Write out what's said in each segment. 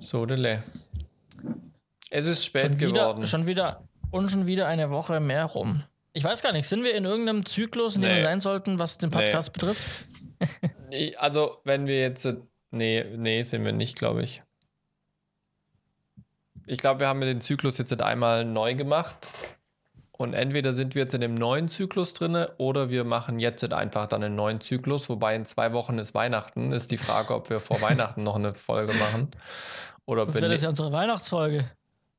So, dele. Es ist spät Schon wieder, geworden. schon wieder und schon wieder eine Woche mehr rum. Ich weiß gar nicht, sind wir in irgendeinem Zyklus, in dem Nee. wir sein sollten, was den Podcast betrifft? Nee, Also, wenn wir jetzt. Nee, nee, sind wir nicht, glaube ich. Ich glaube, wir haben den Zyklus jetzt einmal neu gemacht. Und entweder sind wir jetzt in dem neuen Zyklus drin oder wir machen jetzt einfach dann einen neuen Zyklus. Wobei in zwei Wochen ist Weihnachten. Ist die Frage, ob wir vor Weihnachten noch eine Folge machen. Oder Sonst wäre das ja unsere Weihnachtsfolge.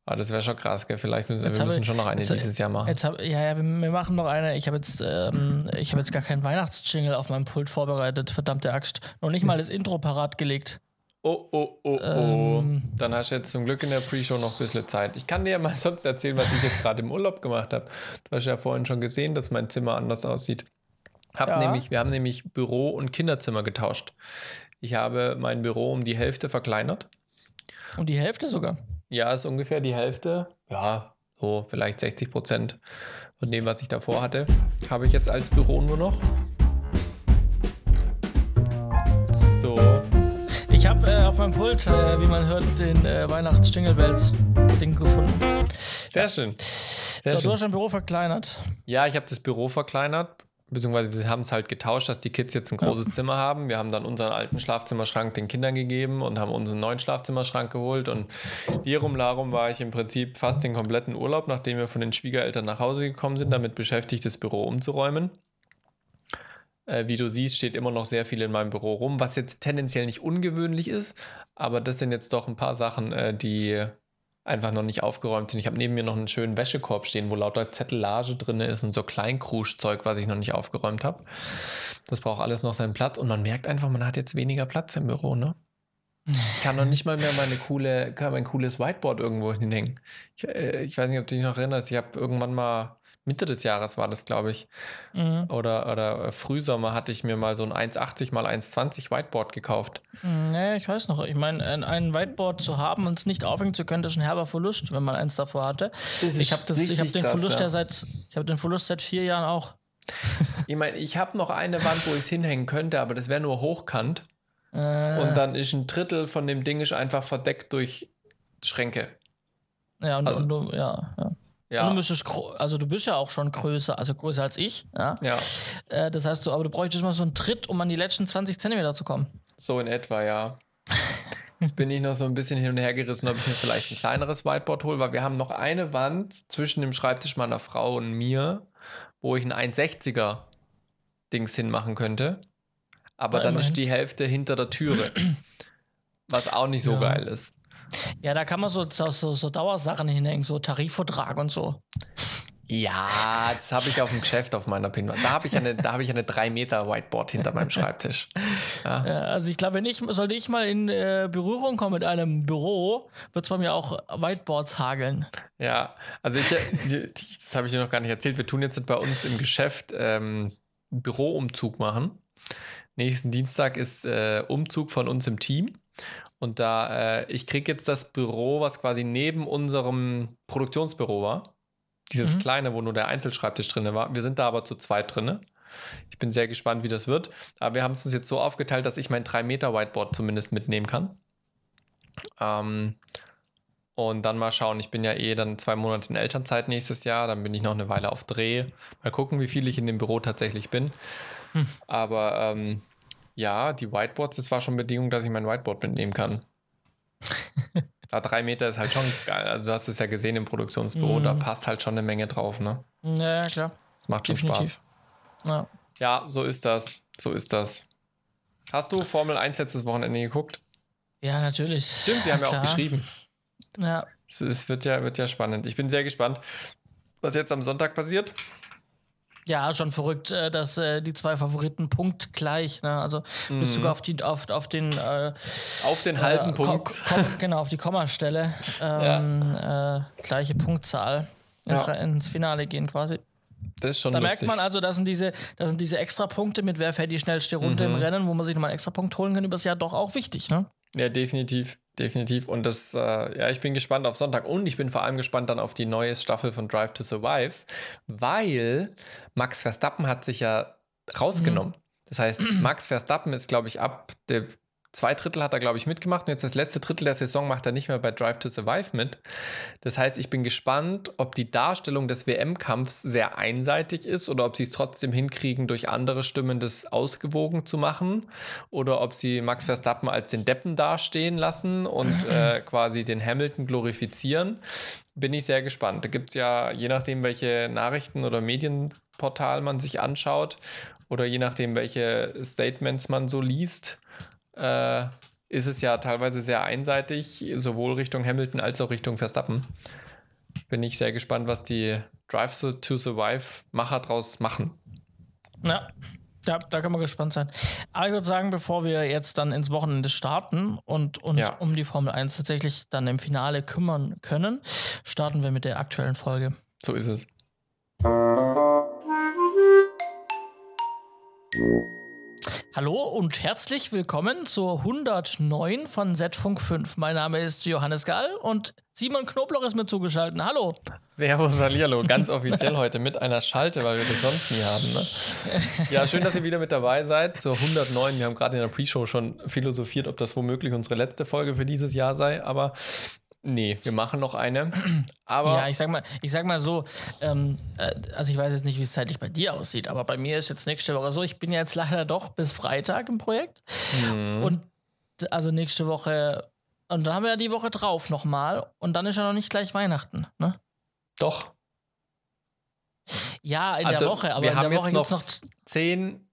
ah, das wäre schon krass, gell? Vielleicht müssen Jetzt wir hab müssen ich- schon noch eine jetzt- dieses Jahr machen. Jetzt hab, ja, ja, wir, wir machen noch eine. Ich habe jetzt, ähm, ich habe jetzt gar keinen Weihnachtsjingle auf meinem Pult vorbereitet. Verdammte Axt. Noch nicht mal das Intro parat gelegt. Oh, oh, oh, oh. Ähm. Dann hast du jetzt zum Glück in der Pre-Show noch ein bisschen Zeit. Ich kann dir ja mal sonst erzählen, was ich jetzt gerade im Urlaub gemacht habe. Du hast ja vorhin schon gesehen, dass mein Zimmer anders aussieht. Hab Ja. nämlich, wir haben nämlich Büro- und Kinderzimmer getauscht. Ich habe mein Büro um die Hälfte verkleinert. Und die Hälfte sogar. Ja, ist ungefähr die Hälfte. Ja, so vielleicht 60 Prozent von dem, was ich davor hatte, habe ich jetzt als Büro nur noch. So. Ich habe äh, auf meinem Pult, äh, wie man hört, den äh, Weihnachts-Jingle Bells Ding gefunden. Sehr schön. Sehr so, schön. du hast dein Büro verkleinert. Ja, ich habe das Büro verkleinert, beziehungsweise wir haben es halt getauscht, dass die Kids jetzt ein großes Zimmer haben. Wir haben dann unseren alten Schlafzimmerschrank den Kindern gegeben und haben unseren neuen Schlafzimmerschrank geholt. Und hierum larum war ich im Prinzip fast den kompletten Urlaub, nachdem wir von den Schwiegereltern nach Hause gekommen sind, damit beschäftigt, das Büro umzuräumen. Äh, wie du siehst, steht immer noch sehr viel in meinem Büro rum, was jetzt tendenziell nicht ungewöhnlich ist, aber das sind jetzt doch ein paar Sachen, äh, die einfach noch nicht aufgeräumt sind. Ich habe neben mir noch einen schönen Wäschekorb stehen, wo lauter Zettelage drin ist und so Kleinkruschzeug, was ich noch nicht aufgeräumt habe. Das braucht alles noch seinen Platz und man merkt einfach, man hat jetzt weniger Platz im Büro, ne? Ich kann noch nicht mal mehr meine coole, mein cooles Whiteboard irgendwo hinhängen. Ich, äh, ich weiß nicht, ob du dich noch erinnerst, ich habe irgendwann mal, Mitte des Jahres war das, glaube ich, Mhm. oder, oder äh, Frühsommer hatte ich mir mal so ein 1,80 mal 1,20 Whiteboard gekauft. Nee, ich weiß noch. Ich meine, ein, ein Whiteboard zu haben und es nicht aufhängen zu können, das ist ein herber Verlust, wenn man eins davor hatte. Ich habe hab den Verlust ja seit, ich habe den Verlust seit vier Jahren auch. Ich meine, ich habe noch eine Wand, wo ich es hinhängen könnte, aber das wäre nur hochkant. Äh, Und dann ist ein Drittel von dem Ding ist einfach verdeckt durch Schränke. ja, und, also- du, ja, ja. Ja. Du bist, gro- also du bist ja auch schon größer, also größer als ich. Ja. Ja, Äh, das heißt, du, aber du bräuchtest mal so einen Tritt, um an die letzten 20 Zentimeter zu kommen. so in etwa, ja. Jetzt bin ich noch so ein bisschen hin und her gerissen, ob ich mir vielleicht ein kleineres Whiteboard hole, weil wir haben noch eine Wand zwischen dem Schreibtisch meiner Frau und mir, wo ich ein 1,60er Dings hinmachen könnte. Aber Ja, dann ist die Hälfte hinter der Türe. Was auch nicht so Ja. geil ist. Ja, da kann man so, so, so, Dauersachen hinhängen, so Tarifvertrag und so. Ja, das habe ich auf dem Geschäft auf meiner Pinwand. Da habe ich eine, da habe ich eine 3 Meter Whiteboard hinter meinem Schreibtisch. Ja. Ja, also ich glaube, wenn ich, sollte ich mal in äh, Berührung kommen mit einem Büro, wird es bei mir auch Whiteboards hageln. Ja, also ich, ich- das habe ich dir noch gar nicht erzählt. Wir tun jetzt bei uns im Geschäft ähm, Büroumzug machen. Nächsten Dienstag ist äh, Umzug von uns im Team. Und da, äh, ich kriege jetzt das Büro, was quasi neben unserem Produktionsbüro war. Dieses Mhm. kleine, wo nur der Einzelschreibtisch drin war. Wir sind da aber zu zweit drin. Ich bin sehr gespannt, wie das wird. Aber wir haben es uns jetzt so aufgeteilt, dass ich mein 3 Meter Whiteboard zumindest mitnehmen kann. Ähm, und dann mal schauen. Ich bin ja eh dann zwei Monate in Elternzeit nächstes Jahr. Dann bin ich noch eine Weile auf Dreh. Mal gucken, wie viel ich in dem Büro tatsächlich bin. Hm. Aber ähm, ja, die Whiteboards, das war schon Bedingung, dass ich mein Whiteboard mitnehmen kann. da drei Meter ist halt schon geil. Also du hast es ja gesehen im Produktionsbüro, Mhm. da passt halt schon eine Menge drauf, ne? Ja, klar. Das macht schon Definitiv. Spaß. Ja. Ja, so ist das. So ist das. Hast du Formel 1 letztes Wochenende geguckt? ja, natürlich. Stimmt, wir haben ja auch Klar. geschrieben. Ja. Es, es wird, ja, wird ja spannend. Ich bin sehr gespannt, was jetzt am Sonntag passiert. Ja, schon verrückt, äh, dass äh, die zwei Favoriten punktgleich, ne? also bis Mhm. sogar auf, die, auf, auf den äh, Auf den halben äh, Punkt. Ko- genau, auf die Kommastelle ähm, äh, gleiche Punktzahl ins, Ja. ins Finale gehen quasi. Das ist schon Da lustig. merkt man also, das sind diese, das sind diese Extrapunkte mit wer fährt die schnellste Runde Mhm. im Rennen, wo man sich nochmal einen Extrapunkt holen kann, übers Jahr doch auch wichtig, ne? Ja, definitiv. Definitiv. Und das, äh, ja, ich bin gespannt auf Sonntag. Und ich bin vor allem gespannt dann auf die neue Staffel von Drive to Survive, weil Max Verstappen hat sich ja rausgenommen. Das heißt, Max Verstappen ist, glaube ich, ab der zwei Drittel hat er, glaube ich, mitgemacht und jetzt das letzte Drittel der Saison macht er nicht mehr bei Drive to Survive mit. Das heißt, ich bin gespannt, ob die Darstellung des WM-Kampfs sehr einseitig ist oder ob sie es trotzdem hinkriegen, durch andere Stimmen das ausgewogen zu machen oder ob sie Max Verstappen als den Deppen dastehen lassen und äh, quasi den Hamilton glorifizieren. Bin ich sehr gespannt. Da gibt es ja, je nachdem, welche Nachrichten oder Medienportal man sich anschaut oder je nachdem, welche Statements man so liest, äh, ist es ja teilweise sehr einseitig, sowohl Richtung Hamilton als auch Richtung Verstappen. Bin ich sehr gespannt, was die Drive to Survive Macher draus machen. Ja, ja, da kann man gespannt sein. Aber ich würde sagen, bevor wir jetzt dann ins Wochenende starten und uns ja. um die Formel 1 tatsächlich dann im Finale kümmern können, starten wir mit der aktuellen Folge. So ist es. Hallo und herzlich willkommen zur 109 von Z-Funk 5. Mein Name ist Johannes Gall und Simon Knobloch ist mir zugeschaltet. Hallo. Servus, Hallihallo. Ganz offiziell heute mit einer Schalte, weil wir das sonst nie haben. Ne? Ja, schön, dass ihr wieder mit dabei seid zur 109. Wir haben gerade in der Pre-Show schon philosophiert, ob das womöglich unsere letzte Folge für dieses Jahr sei. Aber Nee, wir machen noch eine. Aber ja, ich sag mal, ich sag mal so, ähm, äh, also ich weiß jetzt nicht, wie es zeitlich bei dir aussieht, aber bei mir ist jetzt nächste Woche so, ich bin jetzt leider doch bis Freitag im Projekt. Mhm. Und also nächste Woche, und dann haben wir ja die Woche drauf nochmal und dann ist ja noch nicht gleich Weihnachten, ne? Doch. Ja, in also, der Woche, aber wir in haben der Woche jetzt noch, noch zehn,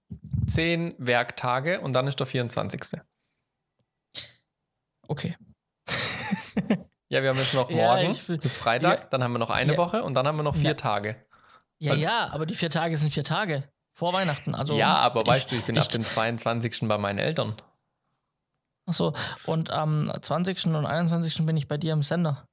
zehn Werktage und dann ist der 24. Okay. Ja, wir haben jetzt noch morgen ja, bis Freitag, ja, dann haben wir noch eine ja, Woche und dann haben wir noch vier Tage. Ja, also, ja, aber die vier Tage sind vier Tage. Vor Weihnachten. Also ja, aber ich, weißt du, ich bin ich, ab dem 22. bei meinen Eltern. Achso, und am 20. und 21. bin ich bei dir im Sender.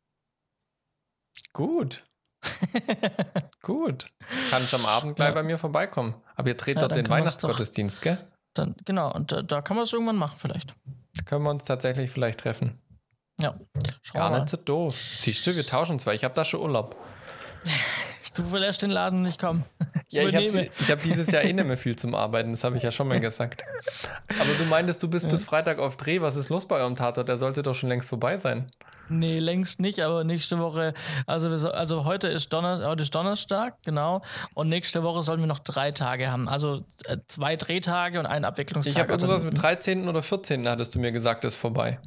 Gut. Gut. Kann ich am Abend gleich bei mir vorbeikommen. Aber ihr dreht dort den Weihnachtsgottesdienst, gell? Dann, genau, und da, da kann man es irgendwann machen, vielleicht. Können wir uns tatsächlich vielleicht treffen. Ja. Gar nicht so doof. Siehst du, wir tauschen zwei. Ich habe da schon Urlaub. Du verlässt den Laden nicht kommen. Ich ja, ich habe hab dieses Jahr eh nicht mehr viel zum Arbeiten, das habe ich ja schon mal gesagt. Aber du meintest, du bist ja. bis Freitag auf Dreh. Was ist los bei eurem Tatort? Der sollte doch schon längst vorbei sein. Nee, längst nicht, aber nächste Woche, also, also heute, ist Donner, heute ist Donnerstag, genau. Und nächste Woche sollen wir noch drei Tage haben. Also äh, zwei Drehtage und einen Abwicklungstag. Ich habe also, irgendwas mit 13. oder 14. hattest du mir gesagt, ist vorbei.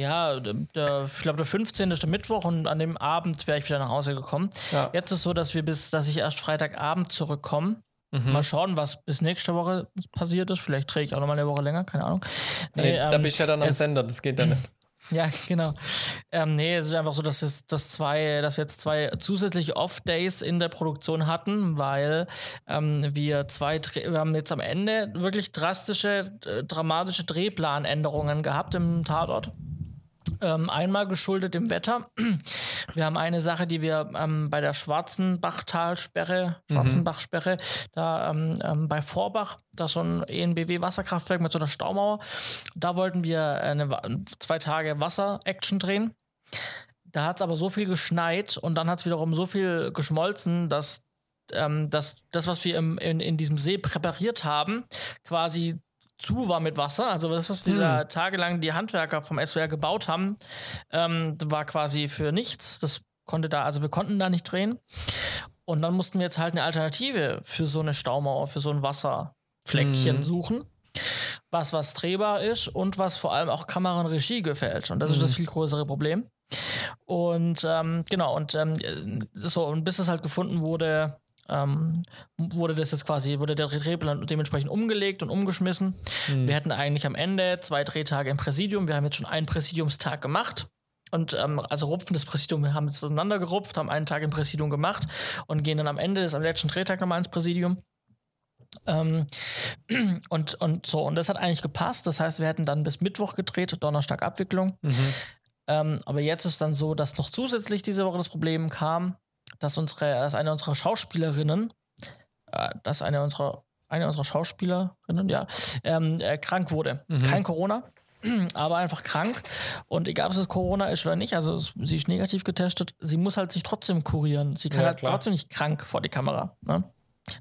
Ja, der, ich glaube, der 15. ist der Mittwoch und an dem Abend wäre ich wieder nach Hause gekommen. Ja. Jetzt ist es so, dass wir bis, dass ich erst Freitagabend zurückkomme. Mhm. Mal schauen, was bis nächste Woche passiert ist. Vielleicht drehe ich auch noch mal eine Woche länger, keine Ahnung. Nee, nee ähm, da bist du ja dann am Sender, das geht dann nicht. Ja, genau. Ähm, nee, es ist einfach so, dass, es, dass, zwei, dass wir jetzt zwei zusätzliche Off-Days in der Produktion hatten, weil ähm, wir zwei, wir haben jetzt am Ende wirklich drastische, äh, dramatische Drehplanänderungen gehabt im Tatort. Ähm, einmal geschuldet dem Wetter. Wir haben eine Sache, die wir ähm, bei der Schwarzenbachtalsperre, mhm. Schwarzenbachsperre, da ähm, ähm bei Vorbach, da ist so ein ENBW-Wasserkraftwerk mit so einer Staumauer. Da wollten wir eine, zwei Tage Wasser-Action drehen. Da hat es aber so viel geschneit und dann hat es wiederum so viel geschmolzen, dass ähm, dass das, was wir im, in, in diesem See präpariert haben, quasi zu war mit Wasser. Also das, was wir hm. da tagelang die Handwerker vom SWR gebaut haben, ähm, war quasi für nichts. Das konnte da, also wir konnten da nicht drehen. Und dann mussten wir jetzt halt eine Alternative für so eine Staumauer, für so ein Wasserfleckchen hm. suchen. Was was drehbar ist und was vor allem auch Kamera und Regie gefällt. Und das hm. ist das hm. viel größere Problem. Und ähm, genau, und ähm, so, und bis es halt gefunden wurde, ähm, wurde das jetzt quasi, wurde der Drehplan dementsprechend umgelegt und umgeschmissen. Mhm. Wir hätten eigentlich am Ende zwei Drehtage im Präsidium. Wir haben jetzt schon einen Präsidiumstag gemacht. Und ähm, also rupfen das Präsidium, wir haben es auseinandergerupft, haben einen Tag im Präsidium gemacht und gehen dann am Ende des am letzten Drehtag nochmal ins Präsidium. Ähm, und, und so, und das hat eigentlich gepasst. Das heißt, wir hätten dann bis Mittwoch gedreht, Donnerstag Abwicklung. Mhm. Ähm, aber jetzt ist dann so, dass noch zusätzlich diese Woche das Problem kam, dass unsere, dass eine unserer Schauspielerinnen, äh, dass eine unserer, eine unserer Schauspielerinnen, ja, ähm, äh, krank wurde. Mhm. Kein Corona, aber einfach krank. Und egal, ob es Corona ist oder nicht, also sie ist negativ getestet, sie muss halt sich trotzdem kurieren. Sie kann ja, halt klar. trotzdem nicht krank vor die Kamera. Ne?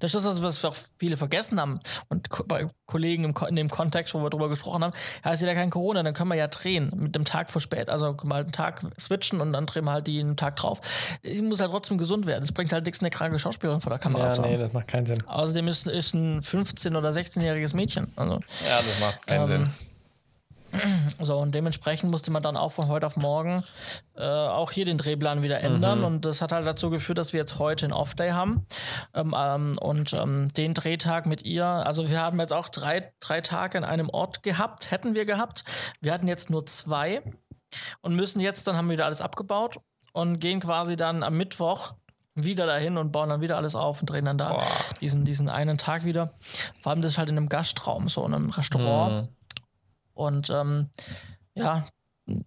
Das ist das, was auch viele vergessen haben. Und bei Kollegen im, in dem Kontext, wo wir drüber gesprochen haben, ja, ist ja kein Corona, dann können wir ja drehen mit dem Tag verspätet. Also können wir halt einen Tag switchen und dann drehen wir halt die einen Tag drauf. Sie muss halt trotzdem gesund werden. Es bringt halt nichts, eine kranke Schauspielerin vor der Kamera Ja, zu haben. nee, das macht keinen Sinn. Außerdem ist, ist ein 15- oder 16-jähriges Mädchen. Also, Ja, das macht keinen Ähm, Sinn. so, und dementsprechend musste man dann auch von heute auf morgen äh, auch hier den Drehplan wieder ändern. Und das hat halt dazu geführt, dass wir jetzt heute einen Off-Day haben. Ähm, ähm, und ähm, den Drehtag mit ihr, also wir haben jetzt auch drei, drei Tage in einem Ort gehabt, hätten wir gehabt. Wir hatten jetzt nur zwei und müssen jetzt, dann haben wir wieder alles abgebaut und gehen quasi dann am Mittwoch wieder dahin und bauen dann wieder alles auf und drehen dann da Boah. diesen, diesen einen Tag wieder. Vor allem das ist halt in einem Gastraum, so in einem Restaurant. Mhm. Und ähm, ja,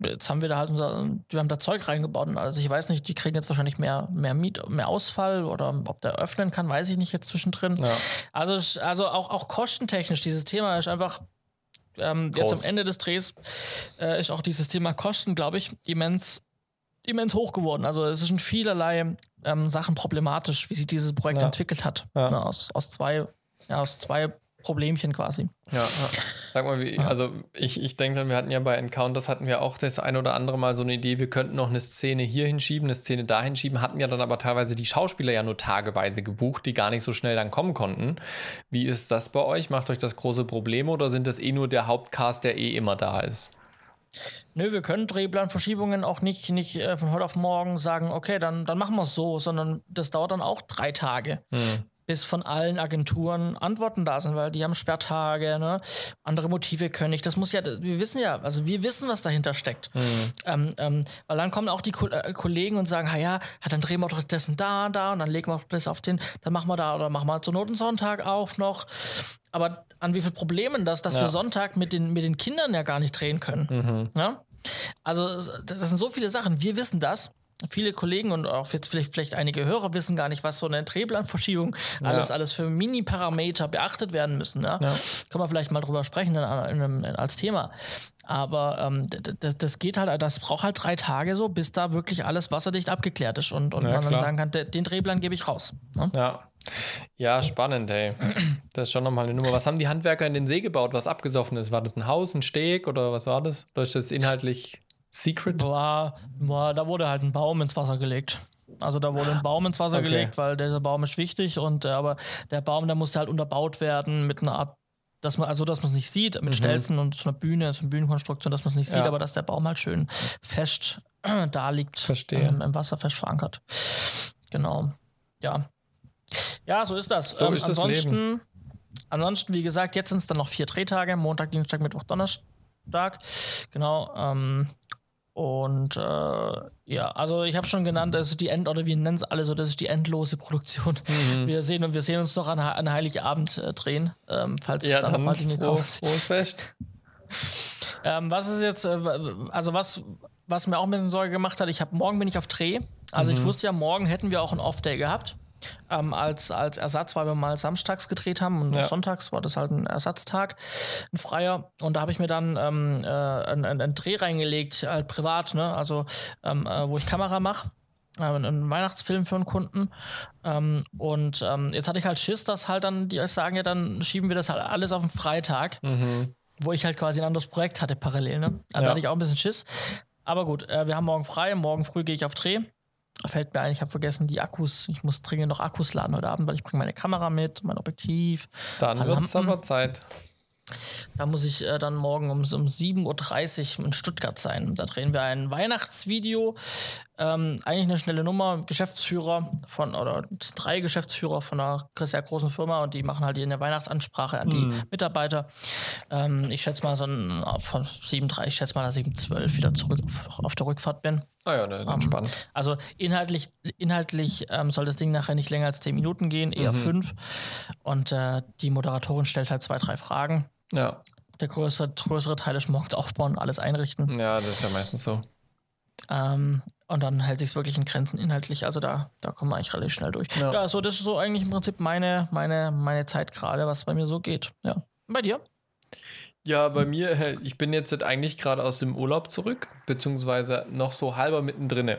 jetzt haben wir da halt unser, wir haben da Zeug reingebaut und alles. Ich weiß nicht, die kriegen jetzt wahrscheinlich mehr, mehr Miet, mehr Ausfall oder ob der öffnen kann, weiß ich nicht jetzt zwischendrin. Ja. Also, also auch, auch kostentechnisch, dieses Thema ist einfach ähm, jetzt am Ende des Drehs äh, ist auch dieses Thema Kosten, glaube ich, immens, immens hoch geworden. Also es ist in vielerlei ähm, Sachen problematisch, wie sich dieses Projekt Ja. entwickelt hat. Ja. Ne, aus, aus zwei, ja, aus zwei Problemchen quasi. Ja, ja. Sag mal, wie, also ich, ich denke dann, wir hatten ja bei Encounters hatten wir auch das ein oder andere Mal so eine Idee, wir könnten noch eine Szene hier hinschieben, eine Szene da hinschieben, hatten ja dann aber teilweise die Schauspieler ja nur tageweise gebucht, die gar nicht so schnell dann kommen konnten. Wie ist das bei euch? Macht euch das große Probleme oder sind das eh nur der Hauptcast, der eh immer da ist? Nö, wir können Drehplanverschiebungen auch nicht, nicht äh, von heute auf morgen sagen, okay, dann, dann machen wir es so, sondern das dauert dann auch drei Tage. Hm. Bis von allen Agenturen Antworten da sind, weil die haben Sperrtage, ne? andere Motive können nicht. Das muss ja, wir wissen ja, also wir wissen, was dahinter steckt. Ähm, ähm, weil dann kommen auch die Ko äh, Kollegen und sagen, ja, dann drehen wir doch dessen da, da und dann legen wir doch das auf den, dann machen wir da oder machen wir zur Not einen Sonntag auch noch. Aber an wie vielen Problemen das, dass Ja. wir Sonntag mit den, mit den Kindern ja gar nicht drehen können. Mhm. Ja? Also es- das sind so viele Sachen. Wir wissen das. Viele Kollegen und auch jetzt vielleicht, vielleicht einige Hörer wissen gar nicht, was so eine Drehplanverschiebung alles, alles für Mini-Parameter beachtet werden müssen. Ja? Ja. Können wir vielleicht mal drüber sprechen in, in, in, als Thema. Aber ähm, das geht halt, das braucht halt drei Tage so, bis da wirklich alles wasserdicht abgeklärt ist und, und Ja, man dann klar. sagen kann, de- den Drehplan gebe ich raus. Ne? Ja. Ja, spannend, ey. Das ist schon nochmal eine Nummer. Was haben die Handwerker in den See gebaut, was abgesoffen ist? War das ein Haus, ein Steg oder was war das? Oder ist das inhaltlich secret? War, war, da wurde halt ein Baum ins Wasser gelegt. Also da wurde ein Baum ins Wasser Okay. gelegt, weil dieser Baum ist wichtig und äh, aber der Baum, der musste halt unterbaut werden mit einer Art, dass man, also dass man es nicht sieht, mit Stelzen und so einer Bühne, so eine Bühnenkonstruktion, dass man es nicht sieht, Mhm. Ja. aber dass der Baum halt schön fest da liegt, Verstehe. ähm, im Wasser fest verankert. Genau. Ja. Ja, so ist das. So ist das ansonsten, ansonsten, wie gesagt, jetzt sind es dann noch vier Drehtage: Montag, Dienstag, Mittwoch, Donnerstag. Genau. Ähm, und äh, ja, also ich habe schon genannt, das ist die End oder wir nennen es alle so, das ist die endlose Produktion. Mhm. Wir sehen und wir sehen uns noch an, an Heiligabend äh, drehen, ähm, falls Ja, da noch dann mal Dinge froh, kommen. frohes Fest. Ähm, was ist jetzt, äh, also was, was mir auch ein bisschen Sorge gemacht hat, ich habe morgen bin ich auf Dreh. Also Mhm. ich wusste ja, morgen hätten wir auch einen Off-Day gehabt. Ähm, als, als Ersatz, weil wir mal samstags gedreht haben und Ja. sonntags war das halt ein Ersatztag, ein freier. Und da habe ich mir dann ähm, äh, einen, einen, Dreh reingelegt, halt privat, ne? Also ähm, äh, wo ich Kamera mache. Äh, einen Weihnachtsfilm für einen Kunden. Ähm, und ähm, jetzt hatte ich halt Schiss, dass halt dann, die euch sagen, ja, dann schieben wir das halt alles auf den Freitag Mhm. wo ich halt quasi ein anderes Projekt hatte parallel. Ne? Also Ja. Da hatte ich auch ein bisschen Schiss. Aber gut, äh, wir haben morgen frei. Morgen früh gehe ich auf Dreh. Fällt mir ein, ich habe vergessen, die Akkus. Ich muss dringend noch Akkus laden heute Abend, weil ich bringe meine Kamera mit, mein Objektiv. Dann wird es aber Zeit. Da muss ich äh, dann morgen um, um 7.30 Uhr in Stuttgart sein. Da drehen wir ein Weihnachtsvideo. Ähm, eigentlich eine schnelle Nummer. Geschäftsführer von, oder drei Geschäftsführer von einer sehr großen Firma und die machen halt hier eine Weihnachtsansprache an die Mitarbeiter. Ähm, ich schätze mal so ein, von 7.30, ich schätze mal, dass 7.12 wieder zurück auf, auf der Rückfahrt bin. Ah ja, ne, entspannt. Also inhaltlich, inhaltlich ähm, soll das Ding nachher nicht länger als 10 Minuten gehen, eher fünf. Und äh, die Moderatorin stellt halt zwei, drei Fragen. Ja. Der größere, größere Teil ist morgens aufbauen, alles einrichten. ja, das ist ja meistens so. Ähm, und dann hält sich wirklich in Grenzen inhaltlich. Also da, da kommen wir eigentlich relativ schnell durch. Ja. Ja, so das ist so eigentlich im Prinzip meine, meine, meine Zeit gerade, was bei mir so geht. Ja. Und bei dir? Ja, bei mir, ich bin jetzt eigentlich gerade aus dem Urlaub zurück, beziehungsweise noch so halber mittendrin.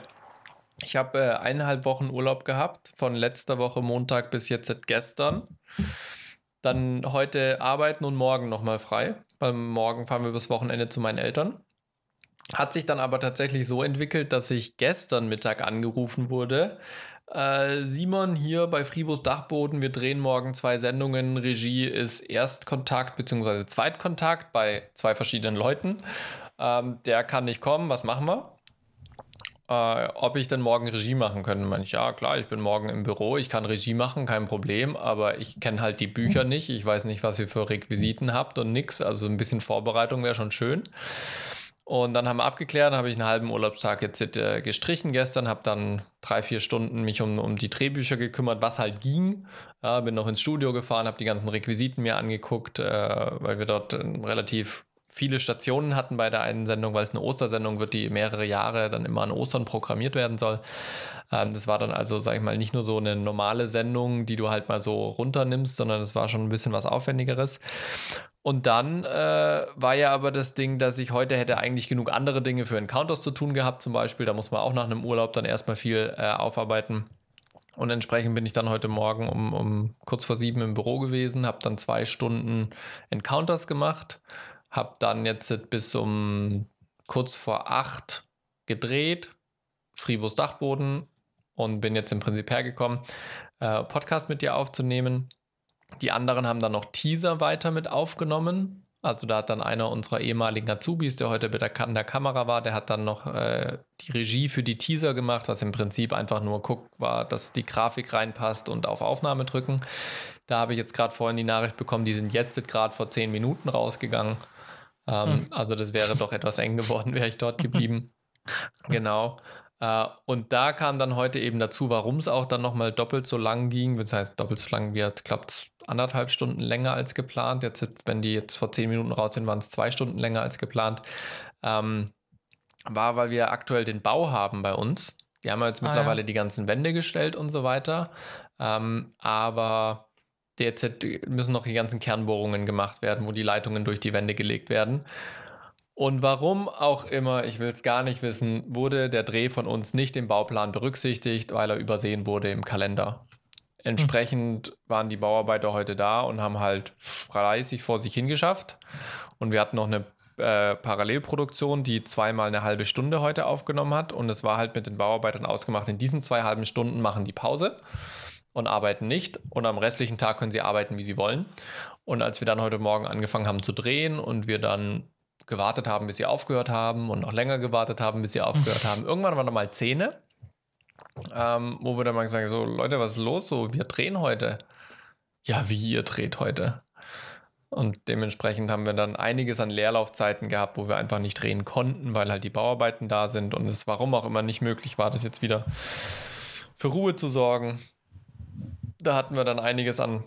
Ich habe äh, eineinhalb Wochen Urlaub gehabt, von letzter Woche Montag bis jetzt gestern. Dann heute arbeiten und morgen nochmal frei. Weil morgen fahren wir bis Wochenende zu meinen Eltern. Hat sich dann aber tatsächlich so entwickelt, dass ich gestern Mittag angerufen wurde. Äh, Simon hier bei Fribos Dachboden, wir drehen morgen zwei Sendungen. Regie ist Erstkontakt bzw. Zweitkontakt bei zwei verschiedenen Leuten. Ähm, der kann nicht kommen, was machen wir? Äh, ob ich denn morgen Regie machen könnte. Meine ich, ja klar, ich bin morgen im Büro, ich kann Regie machen, kein Problem, aber ich kenne halt die Bücher nicht, ich weiß nicht, was ihr für Requisiten habt und nix, also ein bisschen Vorbereitung wäre schon schön. Und dann haben wir abgeklärt, habe ich einen halben Urlaubstag jetzt äh, gestrichen gestern, habe dann drei, vier Stunden mich um, um die Drehbücher gekümmert, was halt ging. Ja, bin noch ins Studio gefahren, habe die ganzen Requisiten mir angeguckt, äh, weil wir dort relativ viele Stationen hatten bei der einen Sendung, weil es eine Ostersendung wird, die mehrere Jahre dann immer an Ostern programmiert werden soll. Ähm, das war dann also, sag ich mal, nicht nur so eine normale Sendung, die du halt mal so runternimmst, sondern es war schon ein bisschen was Aufwendigeres. Und dann äh, war ja aber das Ding, dass ich heute hätte eigentlich genug andere Dinge für Encounters zu tun gehabt, zum Beispiel. Da muss man auch nach einem Urlaub dann erstmal viel äh, aufarbeiten. Und entsprechend bin ich dann heute Morgen um, um kurz vor sieben im Büro gewesen, habe dann zwei Stunden Encounters gemacht, habe dann jetzt bis um kurz vor acht gedreht, Fribos Dachboden und bin jetzt im Prinzip hergekommen, äh, Podcast mit dir aufzunehmen. Die anderen haben dann noch Teaser weiter mit aufgenommen. Also da hat dann einer unserer ehemaligen Azubis, der heute bei an der Kamera war, der hat dann noch äh, die Regie für die Teaser gemacht, was im Prinzip einfach nur guckt, war, dass die Grafik reinpasst und auf Aufnahme drücken. Da habe ich jetzt gerade vorhin die Nachricht bekommen, die sind jetzt gerade vor zehn Minuten rausgegangen. Ähm, hm. Also das wäre doch etwas eng geworden, wäre ich dort geblieben. genau. Äh, und da kam dann heute eben dazu, warum es auch dann nochmal doppelt so lang ging. Das heißt, doppelt so lang wird, klappt anderthalb Stunden länger als geplant. Jetzt, wenn die jetzt vor zehn Minuten raus sind, waren es zwei Stunden länger als geplant. Ähm, war, weil wir aktuell den Bau haben bei uns. Die haben jetzt ah, mittlerweile ja. die ganzen Wände gestellt und so weiter. Ähm, aber derzeit müssen noch die ganzen Kernbohrungen gemacht werden, wo die Leitungen durch die Wände gelegt werden. Und warum auch immer, ich will es gar nicht wissen, wurde der Dreh von uns nicht im Bauplan berücksichtigt, weil er übersehen wurde im Kalender. Entsprechend waren die Bauarbeiter heute da und haben halt fleißig vor sich hingeschafft. Und wir hatten noch eine äh, Parallelproduktion, die zweimal eine halbe Stunde heute aufgenommen hat. Und es war halt mit den Bauarbeitern ausgemacht, in diesen zwei halben Stunden machen die Pause und arbeiten nicht. Und am restlichen Tag können sie arbeiten, wie sie wollen. Und als wir dann heute Morgen angefangen haben zu drehen und wir dann gewartet haben, bis sie aufgehört haben und noch länger gewartet haben, bis sie aufgehört haben. Irgendwann waren da mal Zähne, ähm, wo wir dann mal sagen, so Leute, was ist los? So, wir drehen heute. Ja, wie ihr dreht heute. Und dementsprechend haben wir dann einiges an Leerlaufzeiten gehabt, wo wir einfach nicht drehen konnten, weil halt die Bauarbeiten da sind und es warum auch immer nicht möglich war, das jetzt wieder für Ruhe zu sorgen. Da hatten wir dann einiges an,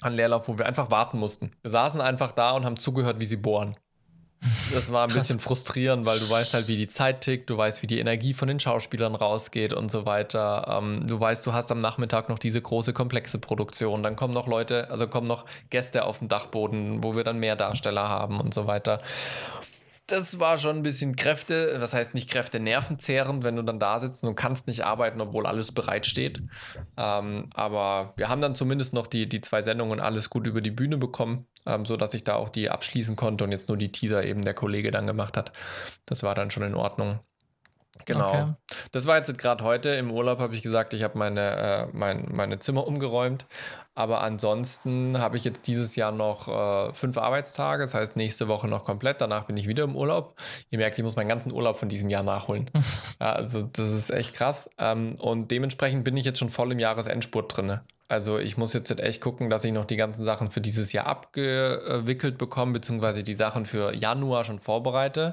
an Leerlauf, wo wir einfach warten mussten. Wir saßen einfach da und haben zugehört, wie sie bohren. Das war ein Krass. bisschen frustrierend, weil du weißt halt, wie die Zeit tickt, du weißt, wie die Energie von den Schauspielern rausgeht und so weiter. Ähm, du weißt, du hast am Nachmittag noch diese große, komplexe Produktion. Dann kommen noch Leute, also kommen noch Gäste auf den Dachboden, wo wir dann mehr Darsteller haben und so weiter das war schon ein bisschen Kräfte, das heißt nicht Kräfte nervenzehrend, wenn du dann da sitzt und kannst nicht arbeiten, obwohl alles bereitsteht. Ähm, aber wir haben dann zumindest noch die, die zwei Sendungen alles gut über die Bühne bekommen, ähm, sodass ich da auch die abschließen konnte und jetzt nur die Teaser eben der Kollege dann gemacht hat. Das war dann schon in Ordnung. Genau. Okay. Das war jetzt gerade heute. Im Urlaub habe ich gesagt, ich habe meine, äh, mein, meine Zimmer umgeräumt. Aber ansonsten habe ich jetzt dieses Jahr noch äh, fünf Arbeitstage. Das heißt, nächste Woche noch komplett. Danach bin ich wieder im Urlaub. Ihr merkt, ich muss meinen ganzen Urlaub von diesem Jahr nachholen. also, das ist echt krass. Ähm, und dementsprechend bin ich jetzt schon voll im Jahresendspurt drin. Also ich muss jetzt echt gucken, dass ich noch die ganzen Sachen für dieses Jahr abgewickelt bekomme, beziehungsweise die Sachen für Januar schon vorbereite.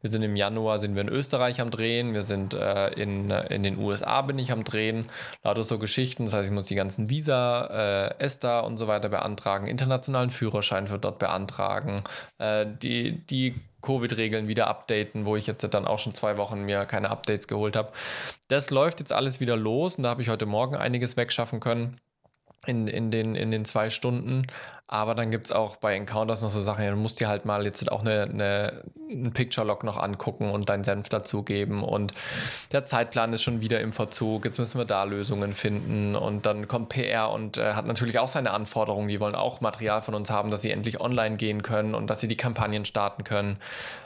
Wir sind im Januar, sind wir in Österreich am Drehen, wir sind äh, in, in den USA bin ich am Drehen, lauter so Geschichten. Das heißt, ich muss die ganzen Visa, äh, ESTA und so weiter beantragen, internationalen Führerschein für dort beantragen, äh, die, die Covid-Regeln wieder updaten, wo ich jetzt dann auch schon zwei Wochen mir keine Updates geholt habe. Das läuft jetzt alles wieder los und da habe ich heute Morgen einiges wegschaffen können. In, in, den, in den zwei Stunden. Aber dann gibt es auch bei Encounters noch so Sachen, du musst dir halt mal jetzt auch eine, eine, einen Picture-Log noch angucken und deinen Senf dazugeben. Und der Zeitplan ist schon wieder im Verzug. Jetzt müssen wir da Lösungen finden. Und dann kommt PR und äh, hat natürlich auch seine Anforderungen. Die wollen auch Material von uns haben, dass sie endlich online gehen können und dass sie die Kampagnen starten können.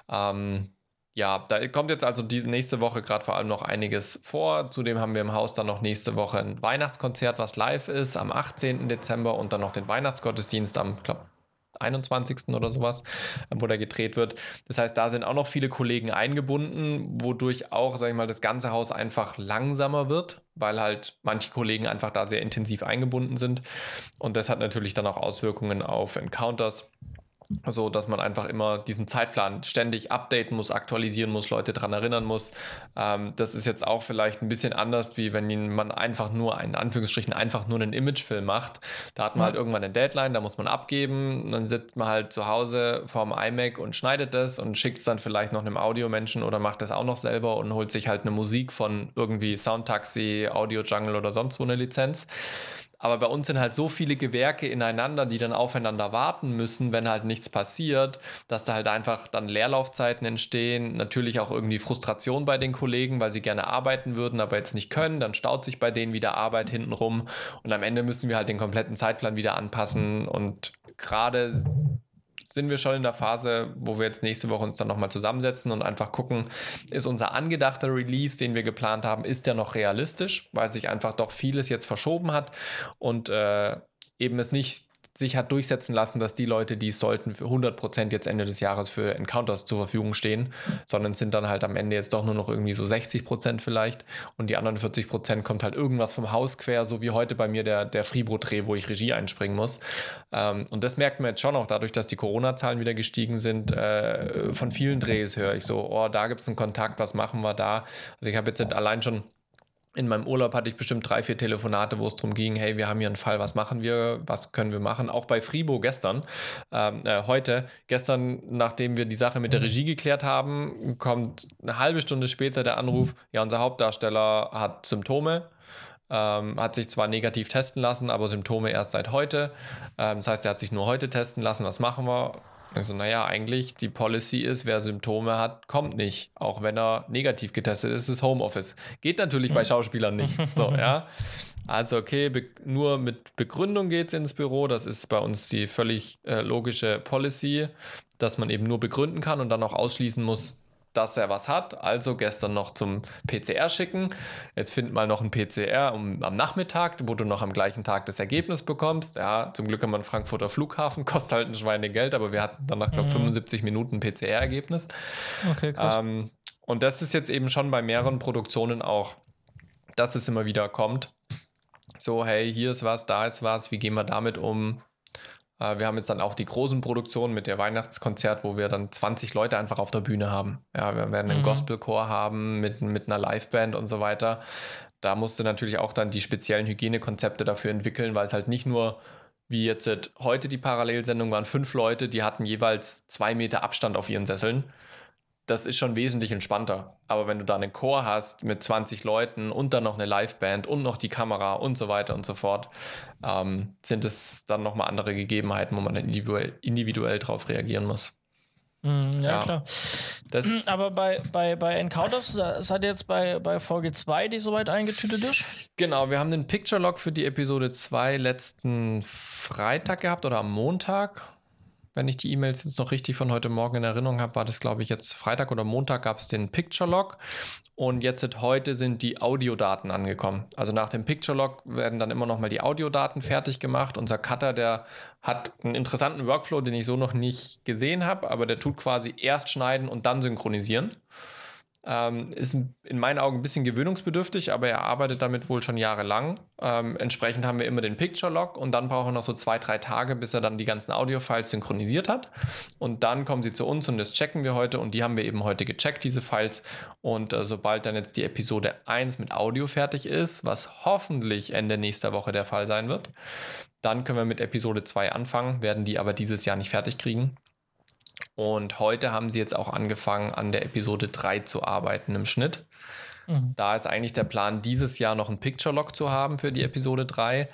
Ähm, ja, da kommt jetzt also die nächste Woche gerade vor allem noch einiges vor. Zudem haben wir im Haus dann noch nächste Woche ein Weihnachtskonzert, was live ist, am 18. Dezember und dann noch den Weihnachtsgottesdienst am, glaube 21. oder sowas, wo der gedreht wird. Das heißt, da sind auch noch viele Kollegen eingebunden, wodurch auch, sag ich mal, das ganze Haus einfach langsamer wird, weil halt manche Kollegen einfach da sehr intensiv eingebunden sind. Und das hat natürlich dann auch Auswirkungen auf Encounters so dass man einfach immer diesen Zeitplan ständig updaten muss, aktualisieren muss, Leute daran erinnern muss. Ähm, das ist jetzt auch vielleicht ein bisschen anders, wie wenn man einfach nur, in Anführungsstrichen, einfach nur einen Imagefilm macht. Da hat man halt irgendwann eine Deadline, da muss man abgeben. Dann sitzt man halt zu Hause vorm iMac und schneidet das und schickt es dann vielleicht noch einem Audiomenschen oder macht das auch noch selber und holt sich halt eine Musik von irgendwie Soundtaxi, Audio Jungle oder sonst wo eine Lizenz. Aber bei uns sind halt so viele Gewerke ineinander, die dann aufeinander warten müssen, wenn halt nichts passiert, dass da halt einfach dann Leerlaufzeiten entstehen. Natürlich auch irgendwie Frustration bei den Kollegen, weil sie gerne arbeiten würden, aber jetzt nicht können. Dann staut sich bei denen wieder Arbeit hintenrum. Und am Ende müssen wir halt den kompletten Zeitplan wieder anpassen. Und gerade sind wir schon in der Phase, wo wir jetzt nächste Woche uns dann nochmal zusammensetzen und einfach gucken, ist unser angedachter Release, den wir geplant haben, ist der noch realistisch, weil sich einfach doch vieles jetzt verschoben hat und äh, eben es nicht sich hat durchsetzen lassen, dass die Leute, die sollten, für 100% jetzt Ende des Jahres für Encounters zur Verfügung stehen, sondern sind dann halt am Ende jetzt doch nur noch irgendwie so 60% vielleicht und die anderen 40% kommt halt irgendwas vom Haus quer, so wie heute bei mir der, der Fribro-Dreh, wo ich Regie einspringen muss. Ähm, und das merkt man jetzt schon auch dadurch, dass die Corona-Zahlen wieder gestiegen sind. Äh, von vielen Drehs höre ich so, oh, da gibt es einen Kontakt, was machen wir da? Also ich habe jetzt allein schon in meinem Urlaub hatte ich bestimmt drei, vier Telefonate, wo es darum ging, hey, wir haben hier einen Fall, was machen wir, was können wir machen? Auch bei Fribo gestern, ähm, äh, heute, gestern, nachdem wir die Sache mit der Regie geklärt haben, kommt eine halbe Stunde später der Anruf, ja, unser Hauptdarsteller hat Symptome, ähm, hat sich zwar negativ testen lassen, aber Symptome erst seit heute. Ähm, das heißt, er hat sich nur heute testen lassen. Was machen wir? Also, naja, eigentlich die Policy ist, wer Symptome hat, kommt nicht. Auch wenn er negativ getestet ist, ist Homeoffice. Geht natürlich bei Schauspielern nicht. So, ja. Also, okay, nur mit Begründung geht es ins Büro. Das ist bei uns die völlig äh, logische Policy, dass man eben nur begründen kann und dann auch ausschließen muss, dass er was hat. Also gestern noch zum PCR schicken. Jetzt find mal noch ein PCR um, am Nachmittag, wo du noch am gleichen Tag das Ergebnis bekommst. Ja, zum Glück haben wir einen Frankfurter Flughafen, kostet halt ein Schweinegeld, aber wir hatten dann nach, glaube ich, mhm. 75 Minuten PCR-Ergebnis. Okay, krass. Ähm, und das ist jetzt eben schon bei mehreren Produktionen auch, dass es immer wieder kommt. So, hey, hier ist was, da ist was, wie gehen wir damit um? Äh, wir haben jetzt dann auch die großen Produktionen mit der Weihnachtskonzert, wo wir dann 20 Leute einfach auf der Bühne haben. Ja, wir werden einen mhm. Gospelchor haben mit, mit einer Liveband und so weiter. Da musste natürlich auch dann die speziellen Hygienekonzepte dafür entwickeln, weil es halt nicht nur wie jetzt heute die Parallelsendung waren fünf Leute, die hatten jeweils zwei Meter Abstand auf ihren Sesseln das ist schon wesentlich entspannter. Aber wenn du da einen Chor hast mit 20 Leuten und dann noch eine Liveband und noch die Kamera und so weiter und so fort, ähm, sind es dann nochmal andere Gegebenheiten, wo man individuell, individuell drauf reagieren muss. Mm, ja, ja, klar. Das Aber bei, bei, bei Encounters, das hat jetzt bei, bei Folge 2, die soweit eingetütet ist? Genau, wir haben den Picture Log für die Episode 2 letzten Freitag gehabt oder am Montag wenn ich die E-Mails jetzt noch richtig von heute Morgen in Erinnerung habe, war das, glaube ich, jetzt Freitag oder Montag gab es den Picture Log und jetzt heute sind die Audiodaten angekommen. Also nach dem Picture Log werden dann immer noch mal die Audiodaten fertig gemacht. Unser Cutter, der hat einen interessanten Workflow, den ich so noch nicht gesehen habe, aber der tut quasi erst schneiden und dann synchronisieren. Ähm, ist in meinen Augen ein bisschen gewöhnungsbedürftig, aber er arbeitet damit wohl schon jahrelang. Ähm, entsprechend haben wir immer den Picture Log und dann brauchen wir noch so zwei, drei Tage, bis er dann die ganzen Audio-Files synchronisiert hat. Und dann kommen sie zu uns und das checken wir heute und die haben wir eben heute gecheckt, diese Files. Und äh, sobald dann jetzt die Episode 1 mit Audio fertig ist, was hoffentlich Ende nächster Woche der Fall sein wird, dann können wir mit Episode 2 anfangen, werden die aber dieses Jahr nicht fertig kriegen. Und heute haben sie jetzt auch angefangen, an der Episode 3 zu arbeiten im Schnitt. Mhm. Da ist eigentlich der Plan, dieses Jahr noch ein Picture Log zu haben für die Episode 3.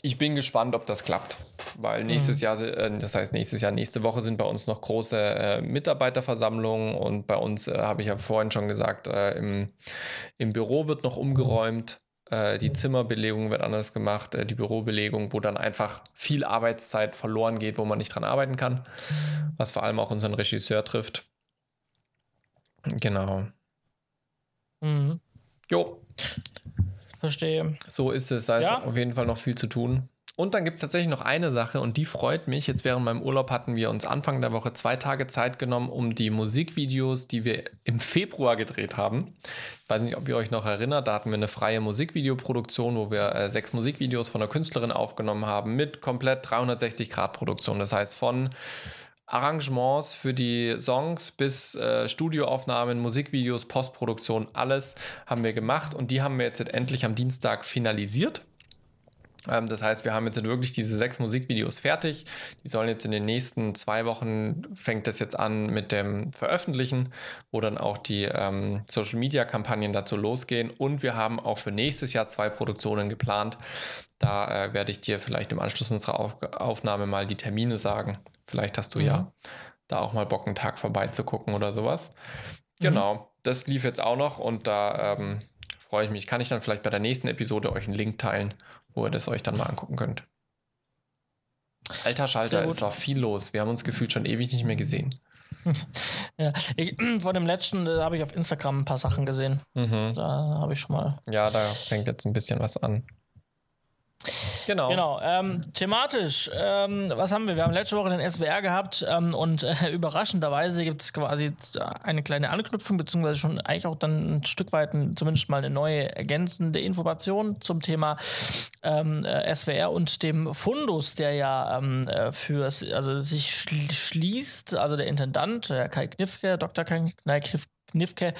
Ich bin gespannt, ob das klappt, weil nächstes mhm. Jahr, äh, das heißt nächstes Jahr, nächste Woche sind bei uns noch große äh, Mitarbeiterversammlungen und bei uns, äh, habe ich ja vorhin schon gesagt, äh, im, im Büro wird noch umgeräumt. Äh, die Zimmerbelegung wird anders gemacht, äh, die Bürobelegung, wo dann einfach viel Arbeitszeit verloren geht, wo man nicht dran arbeiten kann, was vor allem auch unseren Regisseur trifft. Genau. Mhm. Jo. Verstehe. So ist es. Da ja. ist auf jeden Fall noch viel zu tun. Und dann gibt es tatsächlich noch eine Sache und die freut mich. Jetzt während meinem Urlaub hatten wir uns Anfang der Woche zwei Tage Zeit genommen, um die Musikvideos, die wir im Februar gedreht haben. Ich weiß nicht, ob ihr euch noch erinnert, da hatten wir eine freie Musikvideoproduktion, wo wir äh, sechs Musikvideos von einer Künstlerin aufgenommen haben mit komplett 360-Grad-Produktion. Das heißt von Arrangements für die Songs bis äh, Studioaufnahmen, Musikvideos, Postproduktion, alles haben wir gemacht und die haben wir jetzt endlich am Dienstag finalisiert. Ähm, das heißt, wir haben jetzt wirklich diese sechs Musikvideos fertig. Die sollen jetzt in den nächsten zwei Wochen, fängt das jetzt an mit dem Veröffentlichen, wo dann auch die ähm, Social-Media-Kampagnen dazu losgehen. Und wir haben auch für nächstes Jahr zwei Produktionen geplant. Da äh, werde ich dir vielleicht im Anschluss unserer Auf Aufnahme mal die Termine sagen. Vielleicht hast du mhm. ja da auch mal Bock, einen Tag vorbeizugucken oder sowas. Mhm. Genau, das lief jetzt auch noch und da ähm, freue ich mich. Kann ich dann vielleicht bei der nächsten Episode euch einen Link teilen, wo ihr das euch dann mal angucken könnt. Alter Schalter, es war viel los. Wir haben uns gefühlt schon ewig nicht mehr gesehen. ja, ich, vor dem letzten äh, habe ich auf Instagram ein paar Sachen gesehen. Mhm. Da habe ich schon mal. Ja, da fängt jetzt ein bisschen was an. Genau. Genau. Ähm, thematisch, ähm, was haben wir? Wir haben letzte Woche den SWR gehabt ähm, und äh, überraschenderweise gibt es quasi eine kleine Anknüpfung, beziehungsweise schon eigentlich auch dann ein Stück weit ein, zumindest mal eine neue ergänzende Information zum Thema ähm, äh, SWR und dem Fundus, der ja ähm, äh, für also sich schließt, also der Intendant, der Kai Knifke, Dr. Kai Knifke,